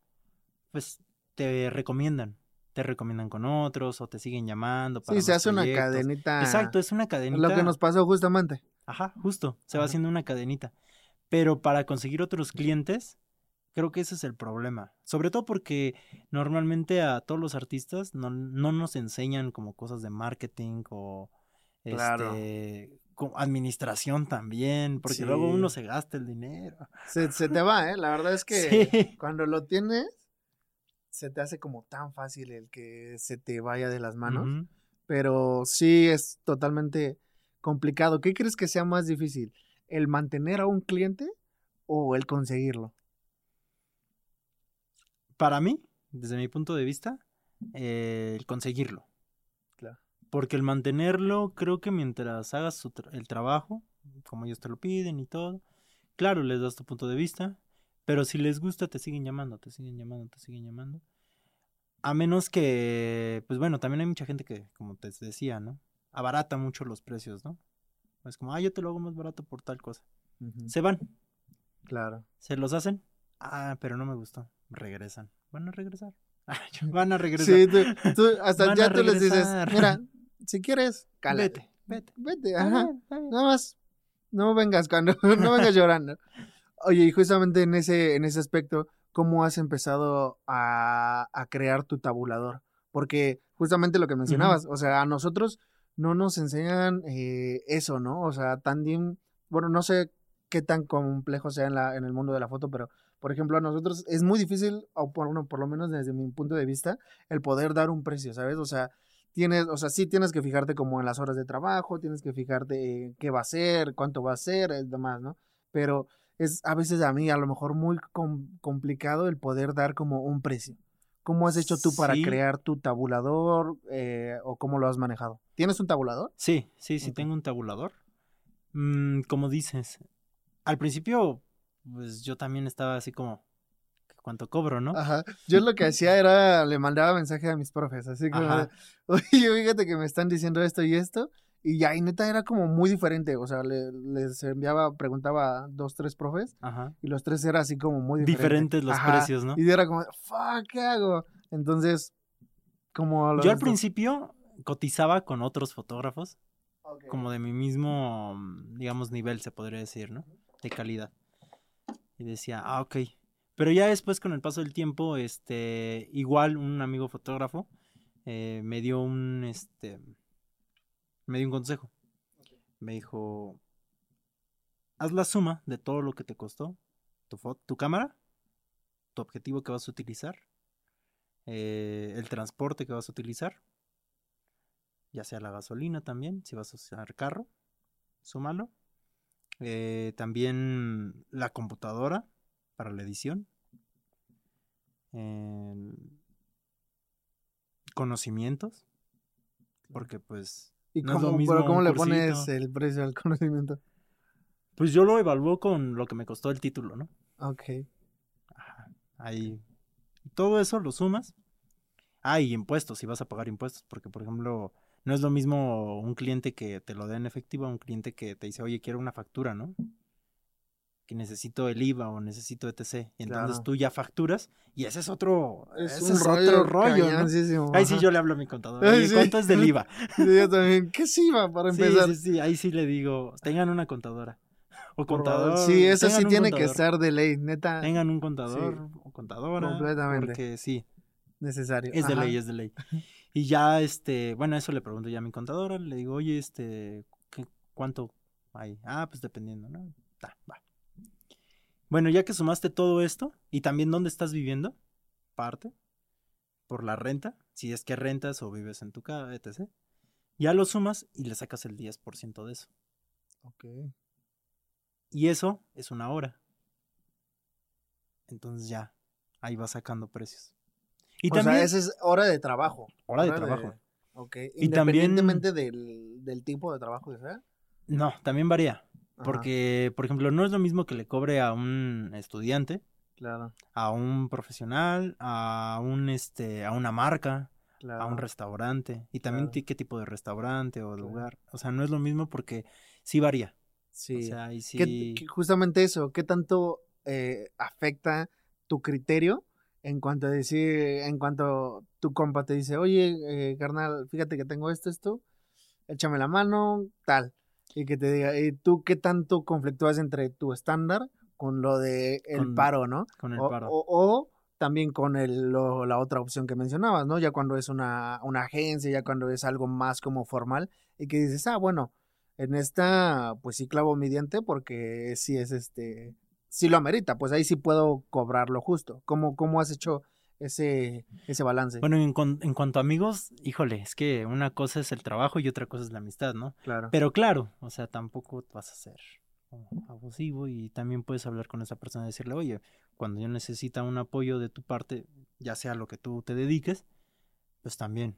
pues te recomiendan. Te recomiendan con otros o te siguen llamando. Para Sí, se hace una cadenita. Exacto, es una cadenita. Lo que nos pasó justamente. Ajá, justo. Se va haciendo una cadenita. Pero para conseguir otros clientes, creo que ese es el problema. Sobre todo porque normalmente a todos los artistas no, no nos enseñan como cosas de marketing o Claro. este, administración también, porque Sí. luego uno se gasta el dinero. Se, se te va, ¿eh? La verdad es que Sí. cuando lo tienes, se te hace como tan fácil el que se te vaya de las manos. Pero sí es totalmente complicado. ¿Qué crees que sea más difícil? ¿El mantener a un cliente o el conseguirlo? Para mí, desde mi punto de vista, eh, el conseguirlo. Claro. Porque el mantenerlo, creo que mientras hagas tra- el trabajo, como ellos te lo piden y todo, claro, les das tu punto de vista, pero si les gusta, te siguen llamando, te siguen llamando, te siguen llamando. A menos que, pues bueno, también hay mucha gente que, como te decía, ¿no? Abarata mucho los precios, ¿no? Es como, ah, yo te lo hago más barato por tal cosa. Se van, Claro. se los hacen. Ah, pero no me gustó. Regresan. Van a regresar. Van a regresar. Sí, tú, tú- hasta Van ya tú les dices, mira, si quieres, cálate. Vete, vete. Vete, ajá. Nada más, no vengas cuando, no vengas llorando. Oye, y justamente en ese, en ese aspecto, ¿cómo has empezado a, a crear tu tabulador? Porque justamente lo que mencionabas, o sea, a nosotros no nos enseñan eh, eso, ¿no? O sea, también, bueno, no sé qué tan complejo sea en, la, en el mundo de la foto, pero, por ejemplo, a nosotros es muy difícil, o por, bueno, por lo menos desde mi punto de vista, el poder dar un precio, ¿sabes? O sea, tienes, o sea, sí tienes que fijarte como en las horas de trabajo, tienes que fijarte en qué va a ser, cuánto va a ser, y demás, ¿no? Pero es a veces a mí a lo mejor muy com- complicado el poder dar como un precio. ¿Cómo has hecho tú para crear tu tabulador eh, o cómo lo has manejado? ¿Tienes un tabulador? Sí, sí, sí, tengo un tabulador. Mm, como dices, al principio, pues yo también estaba así como, ¿cuánto cobro, no? Ajá. Yo lo que hacía era, le mandaba mensaje a mis profes, así como, oye, fíjate que me están diciendo esto y esto, y ya, y neta era como muy diferente, o sea, le- les enviaba, preguntaba a dos, tres profes, Ajá. y los tres era así como muy diferente. Diferentes los Ajá. precios, ¿no? Y era como, fuck, ¿qué hago? Entonces, como... Yo al principio cotizaba con otros fotógrafos, como de mi mismo, mm, digamos, nivel, se podría decir, ¿no? De calidad. Y decía, ah, ok. Pero ya después, con el paso del tiempo, este, igual un amigo fotógrafo eh, me dio un, este, me dio un consejo. Me dijo, haz la suma de todo lo que te costó, tu, tu cámara, tu objetivo que vas a utilizar, eh, el transporte que vas a utilizar, ya sea la gasolina también, si vas a usar carro, súmalo. Eh, también la computadora para la edición. em, conocimientos. Porque pues... ¿Y no es lo cómo, mismo pero cómo le cursito. pones el precio al conocimiento? Pues yo lo evalúo con lo que me costó el título, ¿no? Ok. Ajá, Ahí. Todo eso lo sumas. Ah, y impuestos, si vas a pagar impuestos. Porque, por ejemplo, no es lo mismo un cliente que te lo dé en efectivo a un cliente que te dice, oye, quiero una factura, ¿no? Que necesito el IVA o necesito ETC. Y entonces tú ya facturas y ese es otro, Es ese un es rollo otro rollo, Ahí sí yo le hablo a mi contador. Ay, Oye, sí. ¿cuánto es del IVA? Sí, yo también. ¿Qué sí va para Sí, empezar? sí, sí, ahí sí le digo, tengan una contadora. O contador. Sí, eso sí tiene que estar de ley, neta. Tengan un contador o contadora. completamente. Porque sí, Necesario. es de Ajá. ley, es de ley. Y ya, este, bueno, eso le pregunto ya a mi contadora, le digo, oye, este, ¿qué- ¿cuánto hay? Ah, pues dependiendo, ¿no? Ta, va. Bueno, ya que sumaste todo esto, y también dónde estás viviendo, parte, por la renta, si es que rentas o vives en tu casa, etc. Ya lo sumas y le sacas el 10% de eso. Ok. Y eso es una hora. Entonces ya, ahí vas sacando precios. Y o también, sea, esa es hora de trabajo. hora de trabajo. Ok. Y también- Independientemente del, del tipo de trabajo que sea. No, también varía. Ajá, Porque, por ejemplo, no es lo mismo que le cobre a un estudiante, Claro, a un profesional, a un este, a una marca, claro. a un restaurante. Y también Claro. qué tipo de restaurante o lugar. O sea, no es lo mismo porque sí varía. Sí. O sea, ahí sí. ¿Qué- qué- justamente eso, ¿qué tanto eh, afecta tu criterio en cuanto a decir, en cuanto tu compa te dice, oye, eh, carnal, fíjate que tengo esto, esto, échame la mano, tal. Y que te diga, ¿y tú qué tanto conflictúas entre tu estándar con lo de el Con- paro, ¿no? Con el o, paro. o- o también con el, lo- la otra opción que mencionabas, ¿no? Ya cuando es una, una agencia, ya cuando es algo más como formal y que dices, ah, bueno, en esta, pues sí clavo mi diente porque sí es este, sí lo amerita, pues ahí sí puedo cobrar lo justo. ¿Cómo, cómo has hecho ese, ese balance? Bueno, en, en cuanto a amigos, híjole, es que una cosa es el trabajo y otra cosa es la amistad, ¿no? claro. Pero claro, o sea, tampoco vas a ser como abusivo y también puedes hablar con esa persona y decirle, oye, cuando yo necesita un apoyo de tu parte, ya sea lo que tú te dediques, pues también.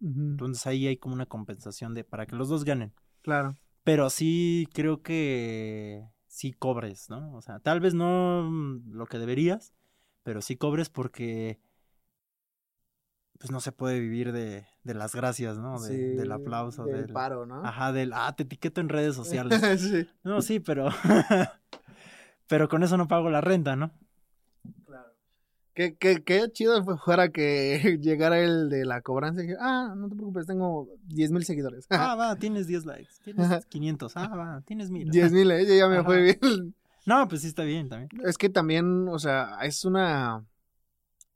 Entonces ahí hay como una compensación de para que los dos ganen. claro. Pero sí creo que sí cobres, ¿no? O sea, tal vez no mm, lo que deberías, pero sí cobres porque pues no se puede vivir de, de las gracias, ¿no? De- Sí, del aplauso, del del, paro, ¿no? Ajá, del, ah, te etiqueto en redes sociales. sí, No, sí, pero, pero con eso no pago la renta, ¿no? claro. Qué, qué, qué chido fue- fuera que llegara el de la cobranza y dije, ah, no te preocupes, tengo 10 mil seguidores. Ah, va, tienes 10 likes, tienes 500, ah, va, tienes 1000. 10 mil, ¿eh? ya me Ajá. fue bien. No, pues sí está bien también. Es que también, o sea, es una.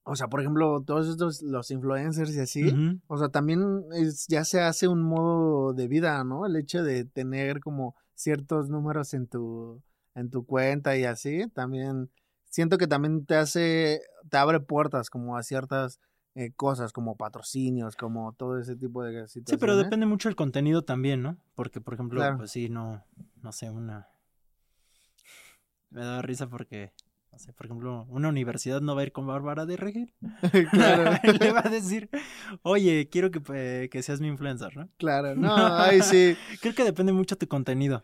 O sea, por ejemplo, todos estos, los influencers y así, o sea, también es- ya se hace un modo de vida, ¿no? El hecho de tener como ciertos números en tu, en tu cuenta y así, también siento que también te hace, te abre puertas como a ciertas eh, cosas, como patrocinios, como todo ese tipo de situaciones. Sí, pero depende mucho del contenido también, ¿no? Porque, por ejemplo, Claro. pues sí, no, no sé, una... Me da risa porque, no sé, por ejemplo, una universidad no va a ir con Bárbara de Regil. claro, Le va a decir, oye, quiero que, eh, que seas mi influencer, ¿no? claro, no, ahí sí. Creo que depende mucho de tu contenido.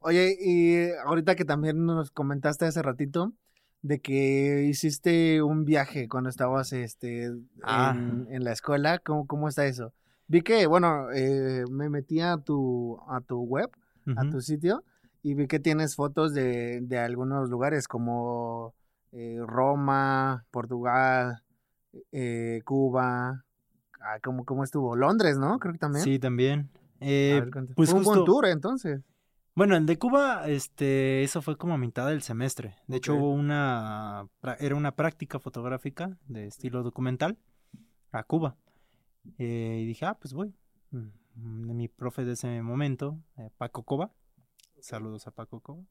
Oye, y ahorita que también nos comentaste hace ratito de que hiciste un viaje cuando estabas este Ah. en, en la escuela, ¿cómo, cómo está eso? Vi que, bueno, eh, me metí a tu, a tu web, a tu sitio, y vi que tienes fotos de, de algunos lugares como eh, Roma, Portugal, eh, Cuba, ah, ¿cómo, ¿cómo estuvo? Londres, ¿no? Creo que también. Sí, también. Eh, ver, pues Fue un buen tour, entonces. Bueno, el de Cuba, este, eso fue como a mitad del semestre. De hecho, hubo una, era una práctica fotográfica de estilo documental a Cuba. Eh, y dije, ah, pues voy. Mm, Mi profe de ese momento, Paco Cova. Saludos a Paco Cova.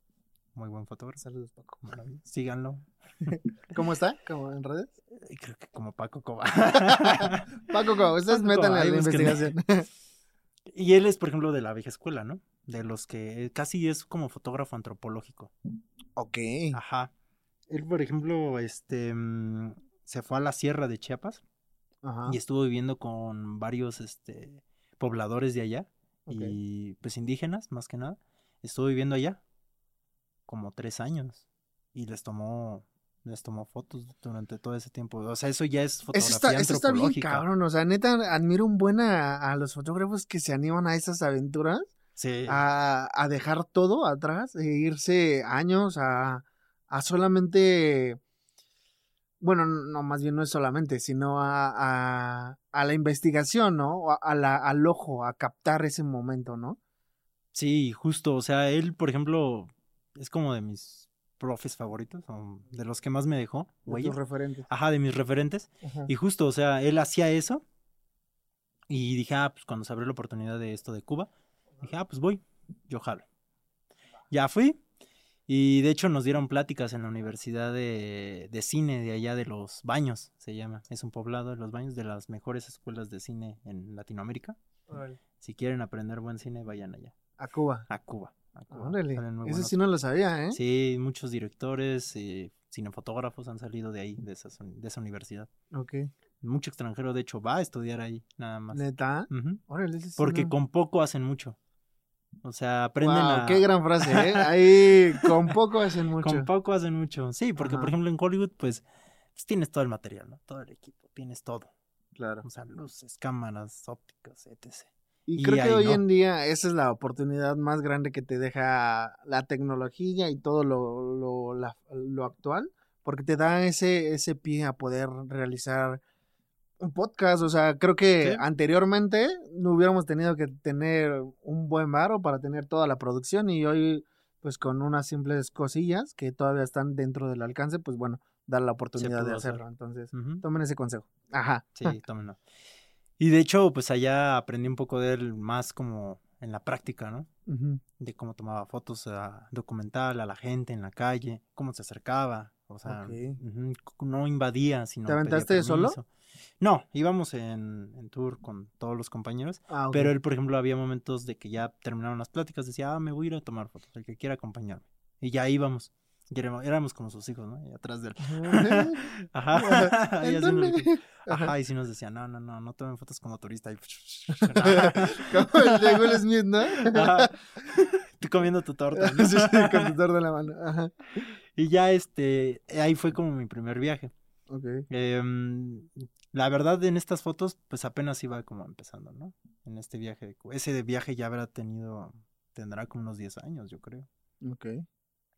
Muy buen fotógrafo. Saludos, Paco. Síganlo. ¿Cómo está? ¿Cómo en redes? Eh, Creo que como Paco Cova. Paco, ¿cómo? Ustedes ahí la investigación. y él es, por ejemplo, de la vieja escuela, ¿no? De los que eh, casi es como fotógrafo antropológico. ok. Ajá. Él, por ejemplo, este mm, se fue a la sierra de Chiapas Ajá. y estuvo viviendo con varios este pobladores de allá y pues indígenas, más que nada. Estuvo viviendo allá como tres años y les tomó les tomó fotos durante todo ese tiempo. O sea, eso ya es Eso fotografía está, eso está bien cabrón. O sea, neta, admiro un buen a, a los fotógrafos que se animan a esas aventuras, Sí. a, a dejar todo atrás e irse años a, a solamente. Bueno, no, más bien no es solamente, sino a, a, a la investigación, ¿no? A la, al ojo, a captar ese momento, ¿no? Sí, justo, o sea, él, por ejemplo, es como de mis profes favoritos, o de los que más me dejó, De tus referentes. Ajá, de mis referentes. Ajá. Y justo, o sea, él hacía eso. Y dije, ah, pues cuando se abrió la oportunidad de esto de Cuba, dije, ah, pues voy, yo jalo. Ya fui. Y de hecho nos dieron pláticas en la Universidad de, de Cine de allá de Los Baños, se llama. Es un poblado de Los Baños, de las mejores escuelas de cine en Latinoamérica. Si quieren aprender buen cine, vayan allá, A Cuba. a Cuba. a Cuba. Órale. Eso sí no lo sabía, ¿eh? Sí, muchos directores, eh, cinefotógrafos han salido de ahí, de esa, de esa universidad. Ok. Mucho extranjero, de hecho, va a estudiar ahí, nada más. ¿Neta? Órale, sí Porque no- con poco hacen mucho. O sea, aprenden Wow, a... qué gran frase, ¿eh? Ahí con poco hacen mucho. Con poco hacen mucho. Sí, porque Ajá. por ejemplo en Hollywood, pues, pues tienes todo el material, ¿no? Todo el equipo, tienes todo. Claro. O sea, luces, cámaras, ópticas, etc. Y Y creo que hoy no. en día esa es la oportunidad más grande que te deja la tecnología y todo lo, lo, la- lo actual, porque te da ese, ese pie a poder realizar un podcast. O sea, creo que Sí. anteriormente no hubiéramos tenido que tener un buen varo para tener toda la producción y hoy, pues con unas simples cosillas que todavía están dentro del alcance, pues bueno, dar la oportunidad de hacer. hacerlo. Entonces, Ujú. tomen ese consejo. Ajá. Sí, tómenlo. Y de hecho, pues allá aprendí un poco de él más como en la práctica, ¿no? Ujú. De cómo tomaba fotos a documental a la gente en la calle, cómo se acercaba, o sea, Ok. ujú, c- no invadía, sino ¿Te aventaste solo? No, íbamos en, en tour con todos los compañeros, Ah, pero él, por ejemplo, había momentos de que ya terminaron las pláticas, decía, ah, me voy a ir a tomar fotos, el que quiera acompañarme. Y ya íbamos. Y éramos, éramos como sus hijos, ¿no? Y atrás de él. Ajá. y Ajá. Y sí nos decía, no, no, no, no tomen fotos como turista. Y... Como el de Will Smith, ¿no? Ajá. Tú comiendo tu torta. ¿no? Sí, sí, con tu torta en la mano. Ajá. Y ya, este, ahí fue como mi primer viaje. Ok. Em, la verdad, en estas fotos, pues apenas iba como empezando, ¿no? En este viaje. Ese de viaje ya habrá tenido, tendrá como unos 10 años, yo creo. Ok.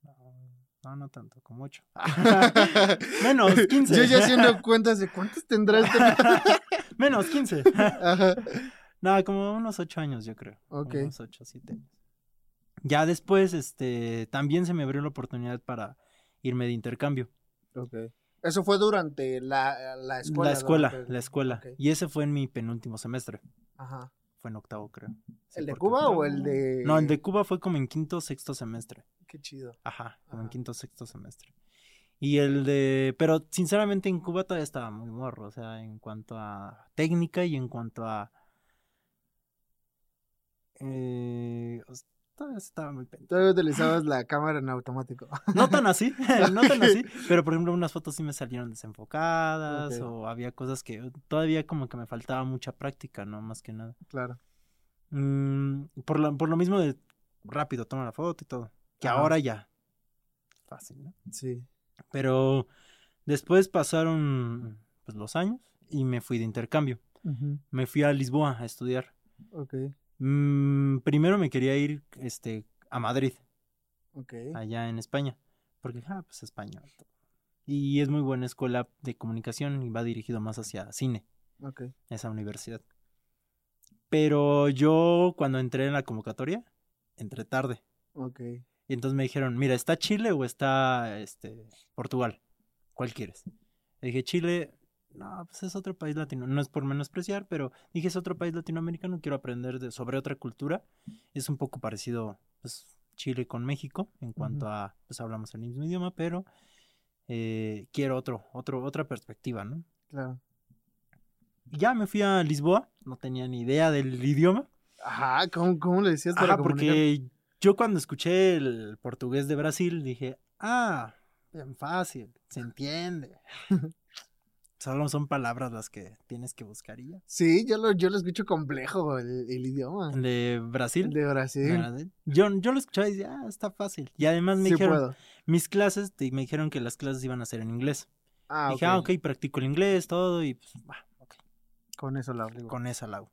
No, no tanto, como 8. Menos, 15. Yo ya haciendo cuentas de cuántos tendrá este. Menos, 15. Ajá. No, como unos 8 años, yo creo. Ok. Unos 8, 7 años. Ya después, este, también se me abrió la oportunidad para irme de intercambio. Ok. Eso fue durante la, la escuela. la escuela, durante- la escuela. Y ese fue en mi penúltimo semestre. Ajá. Fue en octavo, creo. Sí, ¿El de Cuba o el de.? No, el de Cuba fue como en quinto, sexto semestre. Qué chido. Ajá, como en quinto, sexto semestre. Y el de... Pero sinceramente en Cuba todavía estaba muy morro, o sea, en cuanto a técnica y en cuanto a... Eh, estaba muy pendejo. Todavía utilizabas la cámara en automático. No tan así, no tan así, pero por ejemplo unas fotos sí me salieron desenfocadas o había cosas que todavía como que me faltaba mucha práctica, ¿no? Más que nada. claro. Mm, por, lo, por lo mismo de rápido, toma la foto y todo. Que Ajá. ahora ya. Fácil, ¿no? Sí. Pero después pasaron pues, los años y me fui de intercambio. Me fui a Lisboa a estudiar. Ok. Mm, primero me quería ir este, a Madrid, Ok. allá en España. Porque, ah, pues español. Y es muy buena escuela de comunicación y va dirigido más hacia cine, Ok. esa universidad. Pero yo cuando entré en la convocatoria, entré tarde. Ok. Y entonces me dijeron, mira, ¿está Chile o está este, Portugal? ¿Cuál quieres? Le dije, Chile, no, pues es otro país latino. No es por menospreciar, pero dije, es otro país latinoamericano, quiero aprender de, sobre otra cultura. Es un poco parecido, pues, Chile con México, en cuanto a, pues hablamos el mismo idioma, pero eh, quiero otro, otro, otra perspectiva, ¿no? Claro. Y ya me fui a Lisboa, no tenía ni idea del idioma. Ajá. ¿Cómo, cómo le decías para Ajá, porque yo cuando escuché el portugués de Brasil dije, ah, bien fácil, se entiende. Solo son palabras las que tienes que buscar y ya. Sí, yo lo, yo lo escucho complejo el, el idioma. De Brasil. De Brasil. Brasil. Yo, yo lo escuchaba y decía, ah, está fácil. Y además me Sí dijeron, puedo. mis clases, te- me dijeron que las clases iban a ser en inglés. Ah, dije, ah, ok, practico el inglés, todo, y pues, bah, ok, Con eso lo hablo. con esa la hago.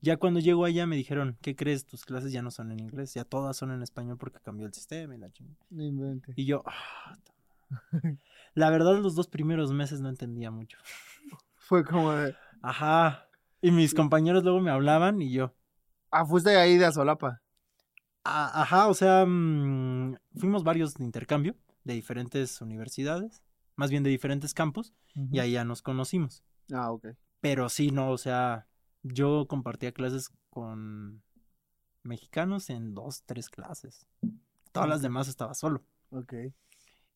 Ya cuando llego allá me dijeron, ¿qué crees? Tus clases ya no son en inglés, ya todas son en español porque cambió el sistema y la chingada. No. Y yo, ah, ta- la verdad, los dos primeros meses no entendía mucho. Fue como de. Ajá. Y mis compañeros luego me hablaban y yo, Ah, fuiste ahí de Azolapa. "Ah, ajá, o sea, mm, fuimos varios de intercambio de diferentes universidades, más bien de diferentes campus, y ahí ya nos conocimos. Ah, ok. Pero sí, no, o sea, yo compartía clases con mexicanos en dos, tres clases. Todas las demás estaba solo. Ok.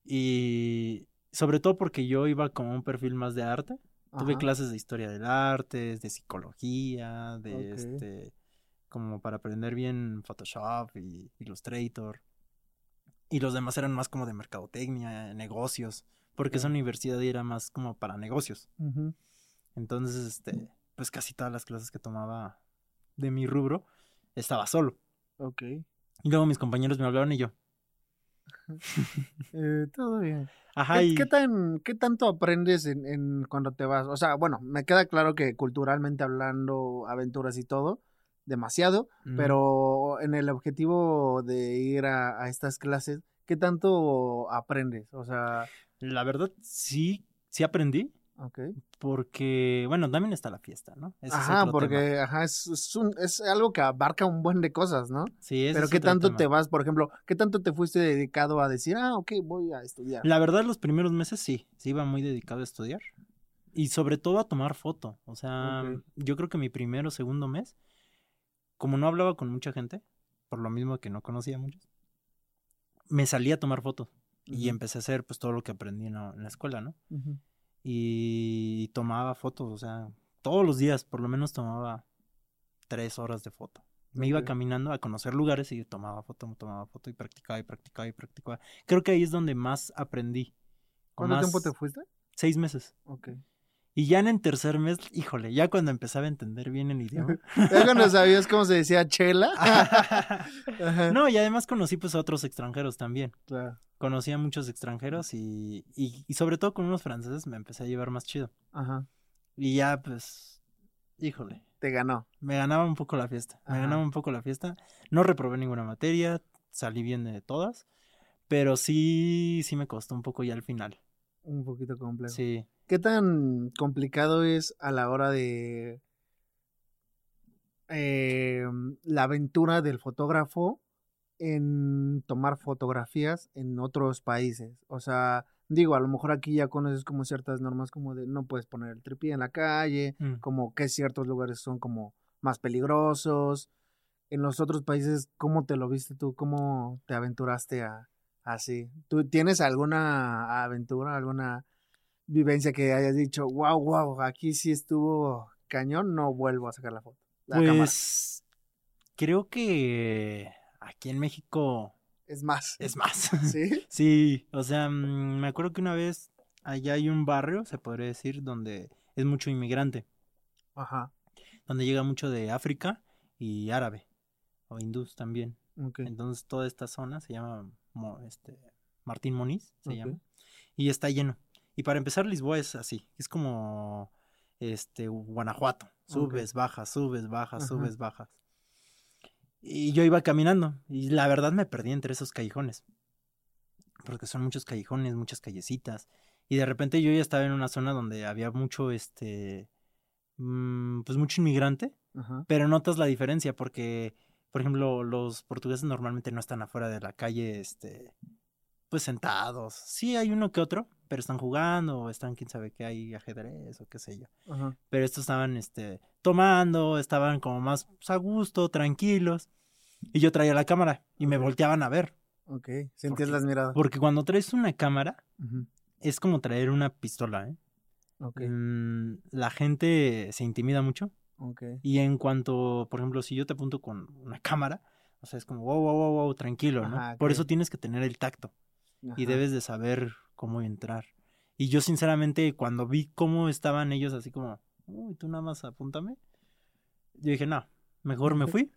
Y sobre todo porque yo iba con un perfil más de arte. Tuve clases de historia del arte, de psicología, de este, como para aprender bien Photoshop y Illustrator. Y los demás eran más como de mercadotecnia, negocios, porque esa universidad era más como para negocios. Entonces, este, pues casi todas las clases que tomaba de mi rubro estaba solo. Ok. Y luego mis compañeros me hablaron y yo, Eh, todo bien. ajá, ¿Qué, y qué tan, ¿Qué tanto aprendes en, en cuando te vas? O sea, bueno, me queda claro que culturalmente hablando, aventuras y todo, demasiado, mm, pero en el objetivo de ir a, a estas clases, ¿qué tanto aprendes? O sea, La verdad, sí, sí aprendí, ok. porque, bueno, también está la fiesta, ¿no? Ese es Ajá, porque tema. ajá, es, es, un- es algo que abarca un buen de cosas, ¿no? Sí, ese Pero es ¿qué tanto tema. te vas, por ejemplo, qué tanto te fuiste dedicado a decir, ah, ok, voy a estudiar? La verdad, los primeros meses sí, sí iba muy dedicado a estudiar. Y sobre todo a tomar foto. O sea, yo creo que mi primero o segundo mes, como no hablaba con mucha gente, por lo mismo que no conocía a muchos, me salí a tomar fotos. Y empecé a hacer pues todo lo que aprendí en la, en la escuela, ¿no? Ujú. Y tomaba fotos, o sea, todos los días por lo menos tomaba tres horas de foto. Me iba caminando a conocer lugares y tomaba foto, tomaba foto y practicaba y practicaba y practicaba. Creo que ahí es donde más aprendí. ¿Cuánto más- tiempo te fuiste? Seis meses. Ok. Y ya en el tercer mes, híjole, ya cuando empezaba a entender bien el idioma. Ya cuando sabías cómo se decía chela. No, y además conocí pues a otros extranjeros también. Claro. Conocí a muchos extranjeros y, y, y sobre todo con unos franceses me empecé a llevar más chido. Ajá. Y ya pues, híjole, Te ganó. me ganaba un poco la fiesta. Me ganaba un poco la fiesta. No reprobé ninguna materia, salí bien de todas, pero sí, sí me costó un poco ya al final. Un poquito complejo. Sí. ¿Qué tan complicado es a la hora de eh, la aventura del fotógrafo en tomar fotografías en otros países? O sea, digo, a lo mejor aquí ya conoces como ciertas normas como de no puedes poner el tripié en la calle, Mm. como que ciertos lugares son como más peligrosos. En los otros países, ¿cómo te lo viste tú? ¿Cómo te aventuraste a así? ¿Tú tienes alguna aventura, alguna vivencia que hayas dicho, wow, wow, aquí sí estuvo cañón, no vuelvo a sacar la foto? La cámara. Pues creo que aquí en México Es más. es más. ¿Sí? Sí, o sea, mm, me acuerdo que una vez allá hay un barrio, se podría decir, donde es mucho inmigrante, Ajá. donde llega mucho de África y árabe, o hindús también. Ok. Entonces toda esta zona se llama este, Martín Moniz, se llama, y está lleno. Y para empezar, Lisboa es así, es como este Guanajuato, subes, bajas, subes, bajas, Ajá. subes, bajas. Y yo iba caminando y la verdad me perdí entre esos callejones. Porque son muchos callejones, muchas callecitas. Y de repente yo ya estaba en una zona donde había mucho, este, mm, pues mucho inmigrante. Ajá. Pero notas la diferencia porque, por ejemplo, los portugueses normalmente no están afuera de la calle, este, pues sentados. Sí hay uno que otro, pero están jugando o están, quién sabe qué, hay ajedrez o qué sé yo. Ajá. Pero estos estaban, este, tomando, estaban como más pues, a gusto, tranquilos. Y yo traía la cámara y me volteaban a ver. Ok. Sentías las miradas. Porque cuando traes una cámara, es como traer una pistola, ¿eh? Ok. Mm, la gente se intimida mucho. Ok. Y en cuanto, por ejemplo, si yo te apunto con una cámara, o sea, es como, wow, wow, wow, wow, tranquilo, ¿no? Ajá, Por eso tienes que tener el tacto y debes de saber cómo entrar. Y yo, sinceramente, cuando vi cómo estaban ellos así como, uy, tú nada más apúntame, yo dije, no, mejor me fui.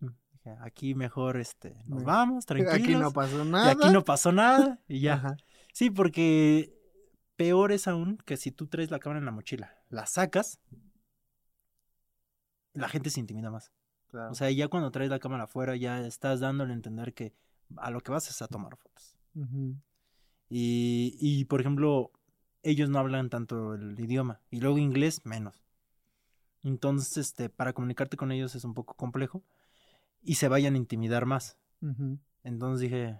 Mm, Dije, aquí mejor, este, nos vamos, tranquilos. Aquí no pasó y nada. aquí no pasó nada y ya. Ajá. Sí, porque peor es aún que si tú traes la cámara en la mochila, la sacas, la gente se intimida más. Claro. O sea, ya cuando traes la cámara afuera, ya estás dándole a entender que a lo que vas es a tomar fotos. Ujú. Y, y por ejemplo, ellos no hablan tanto el idioma. Y luego inglés, menos. Entonces, este, para comunicarte con ellos es un poco complejo. Y se vayan a intimidar más. Entonces dije,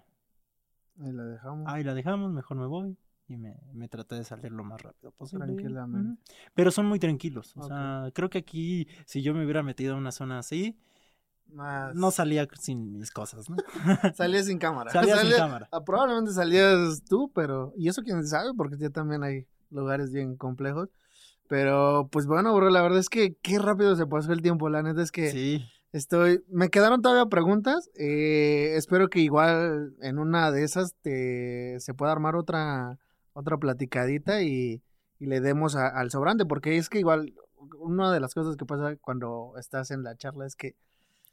Ahí la dejamos. ay, la dejamos, mejor me voy. Y me, me traté de salir lo más rápido posible. Tranquilamente. Pero son muy tranquilos. O sea, creo que aquí, si yo me hubiera metido a una zona así, Más. no salía sin mis cosas, ¿no? Salías sin cámara. Salía sin cámara. Ah, probablemente salías tú, pero. Y eso quién sabe, porque ya también hay lugares bien complejos. Pero, pues bueno, bro, la verdad es que qué rápido se pasó el tiempo. La neta es que Sí. estoy. Me quedaron todavía preguntas. eh, espero que igual en una de esas te se pueda armar otra otra platicadita y, y le demos a- al sobrante, porque es que igual una de las cosas que pasa cuando estás en la charla es que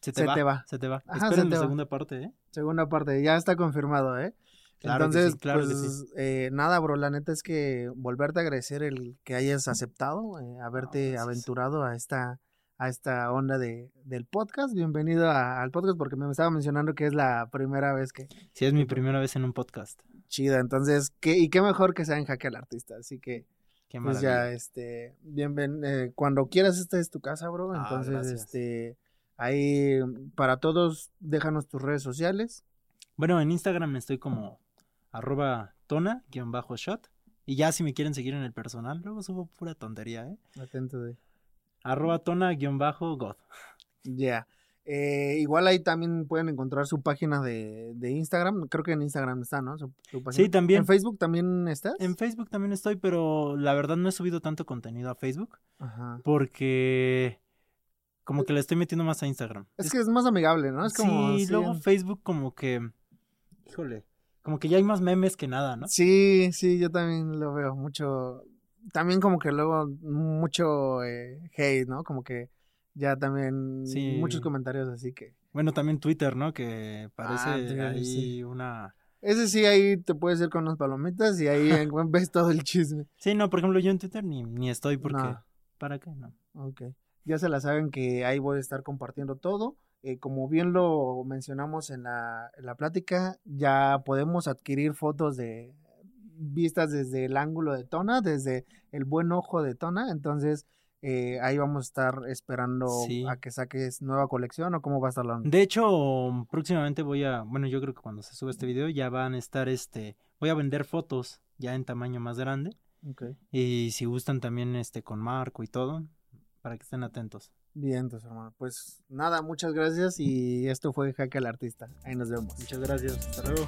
Se te, Se va, te va. Se te va. Ajá, Esperen se te la va. segunda parte, ¿eh? Segunda parte, ya está confirmado, ¿eh? Claro Entonces, sí, claro pues, eh, nada, bro, la neta es que volverte a agradecer el que hayas aceptado, eh, haberte aventurado a esta, a esta onda de, del podcast. Bienvenido a- al podcast porque me estaba mencionando que es la primera vez que Sí, es mi primera vez en un podcast. chida. Entonces, ¿qué, y qué mejor que sea en Jaque al Artista. Así que, Qué pues ya, este, bienven, eh, cuando quieras, esta es tu casa, bro. Ah, Entonces, este, ahí, para todos, déjanos tus redes sociales. Bueno, en Instagram estoy como arroba tona-shot. Y ya si me quieren seguir en el personal, luego subo pura tontería, ¿eh? Atento de... Arroba tona-god. Ya. Eh, igual ahí también pueden encontrar su página de, de Instagram. Creo que en Instagram está, ¿no? Su, su página. Sí, también. ¿En Facebook también estás? En Facebook también estoy, pero la verdad no he subido tanto contenido a Facebook Ajá. porque como que le estoy metiendo más a Instagram. Es que es más amigable, ¿no? Es como... sí, sí, luego en- Facebook como que, híjole, como que ya hay más memes que nada, ¿no? Sí, sí, yo también lo veo mucho. También como que luego mucho eh, hate, ¿no? Como que ya también Sí. muchos comentarios así que... Bueno, también Twitter, ¿no? Que parece Ah, Twitter, ahí sí. una... Ese sí, ahí te puedes ir con unas palomitas y ahí ves todo el chisme. Sí, no, por ejemplo, yo en Twitter ni, ni estoy porque... No. ¿Para qué? No. Ok. Ya se la saben que ahí voy a estar compartiendo todo. Eh, como bien lo mencionamos en la, en la plática, ya podemos adquirir fotos de vistas desde el ángulo de Tona, desde el buen ojo de Tona. Entonces, eh, ahí vamos a estar esperando Sí. a que saques nueva colección o cómo va a estar la onda. De hecho, próximamente voy a... Bueno, yo creo que cuando se sube este video ya van a estar este... Voy a vender fotos ya en tamaño más grande. Ok. Y si gustan también este con marco y todo, para que estén atentos. Bien, entonces, hermano. Pues nada, muchas gracias y esto fue Jaque al Artista. Ahí nos vemos. Muchas gracias. Hasta luego.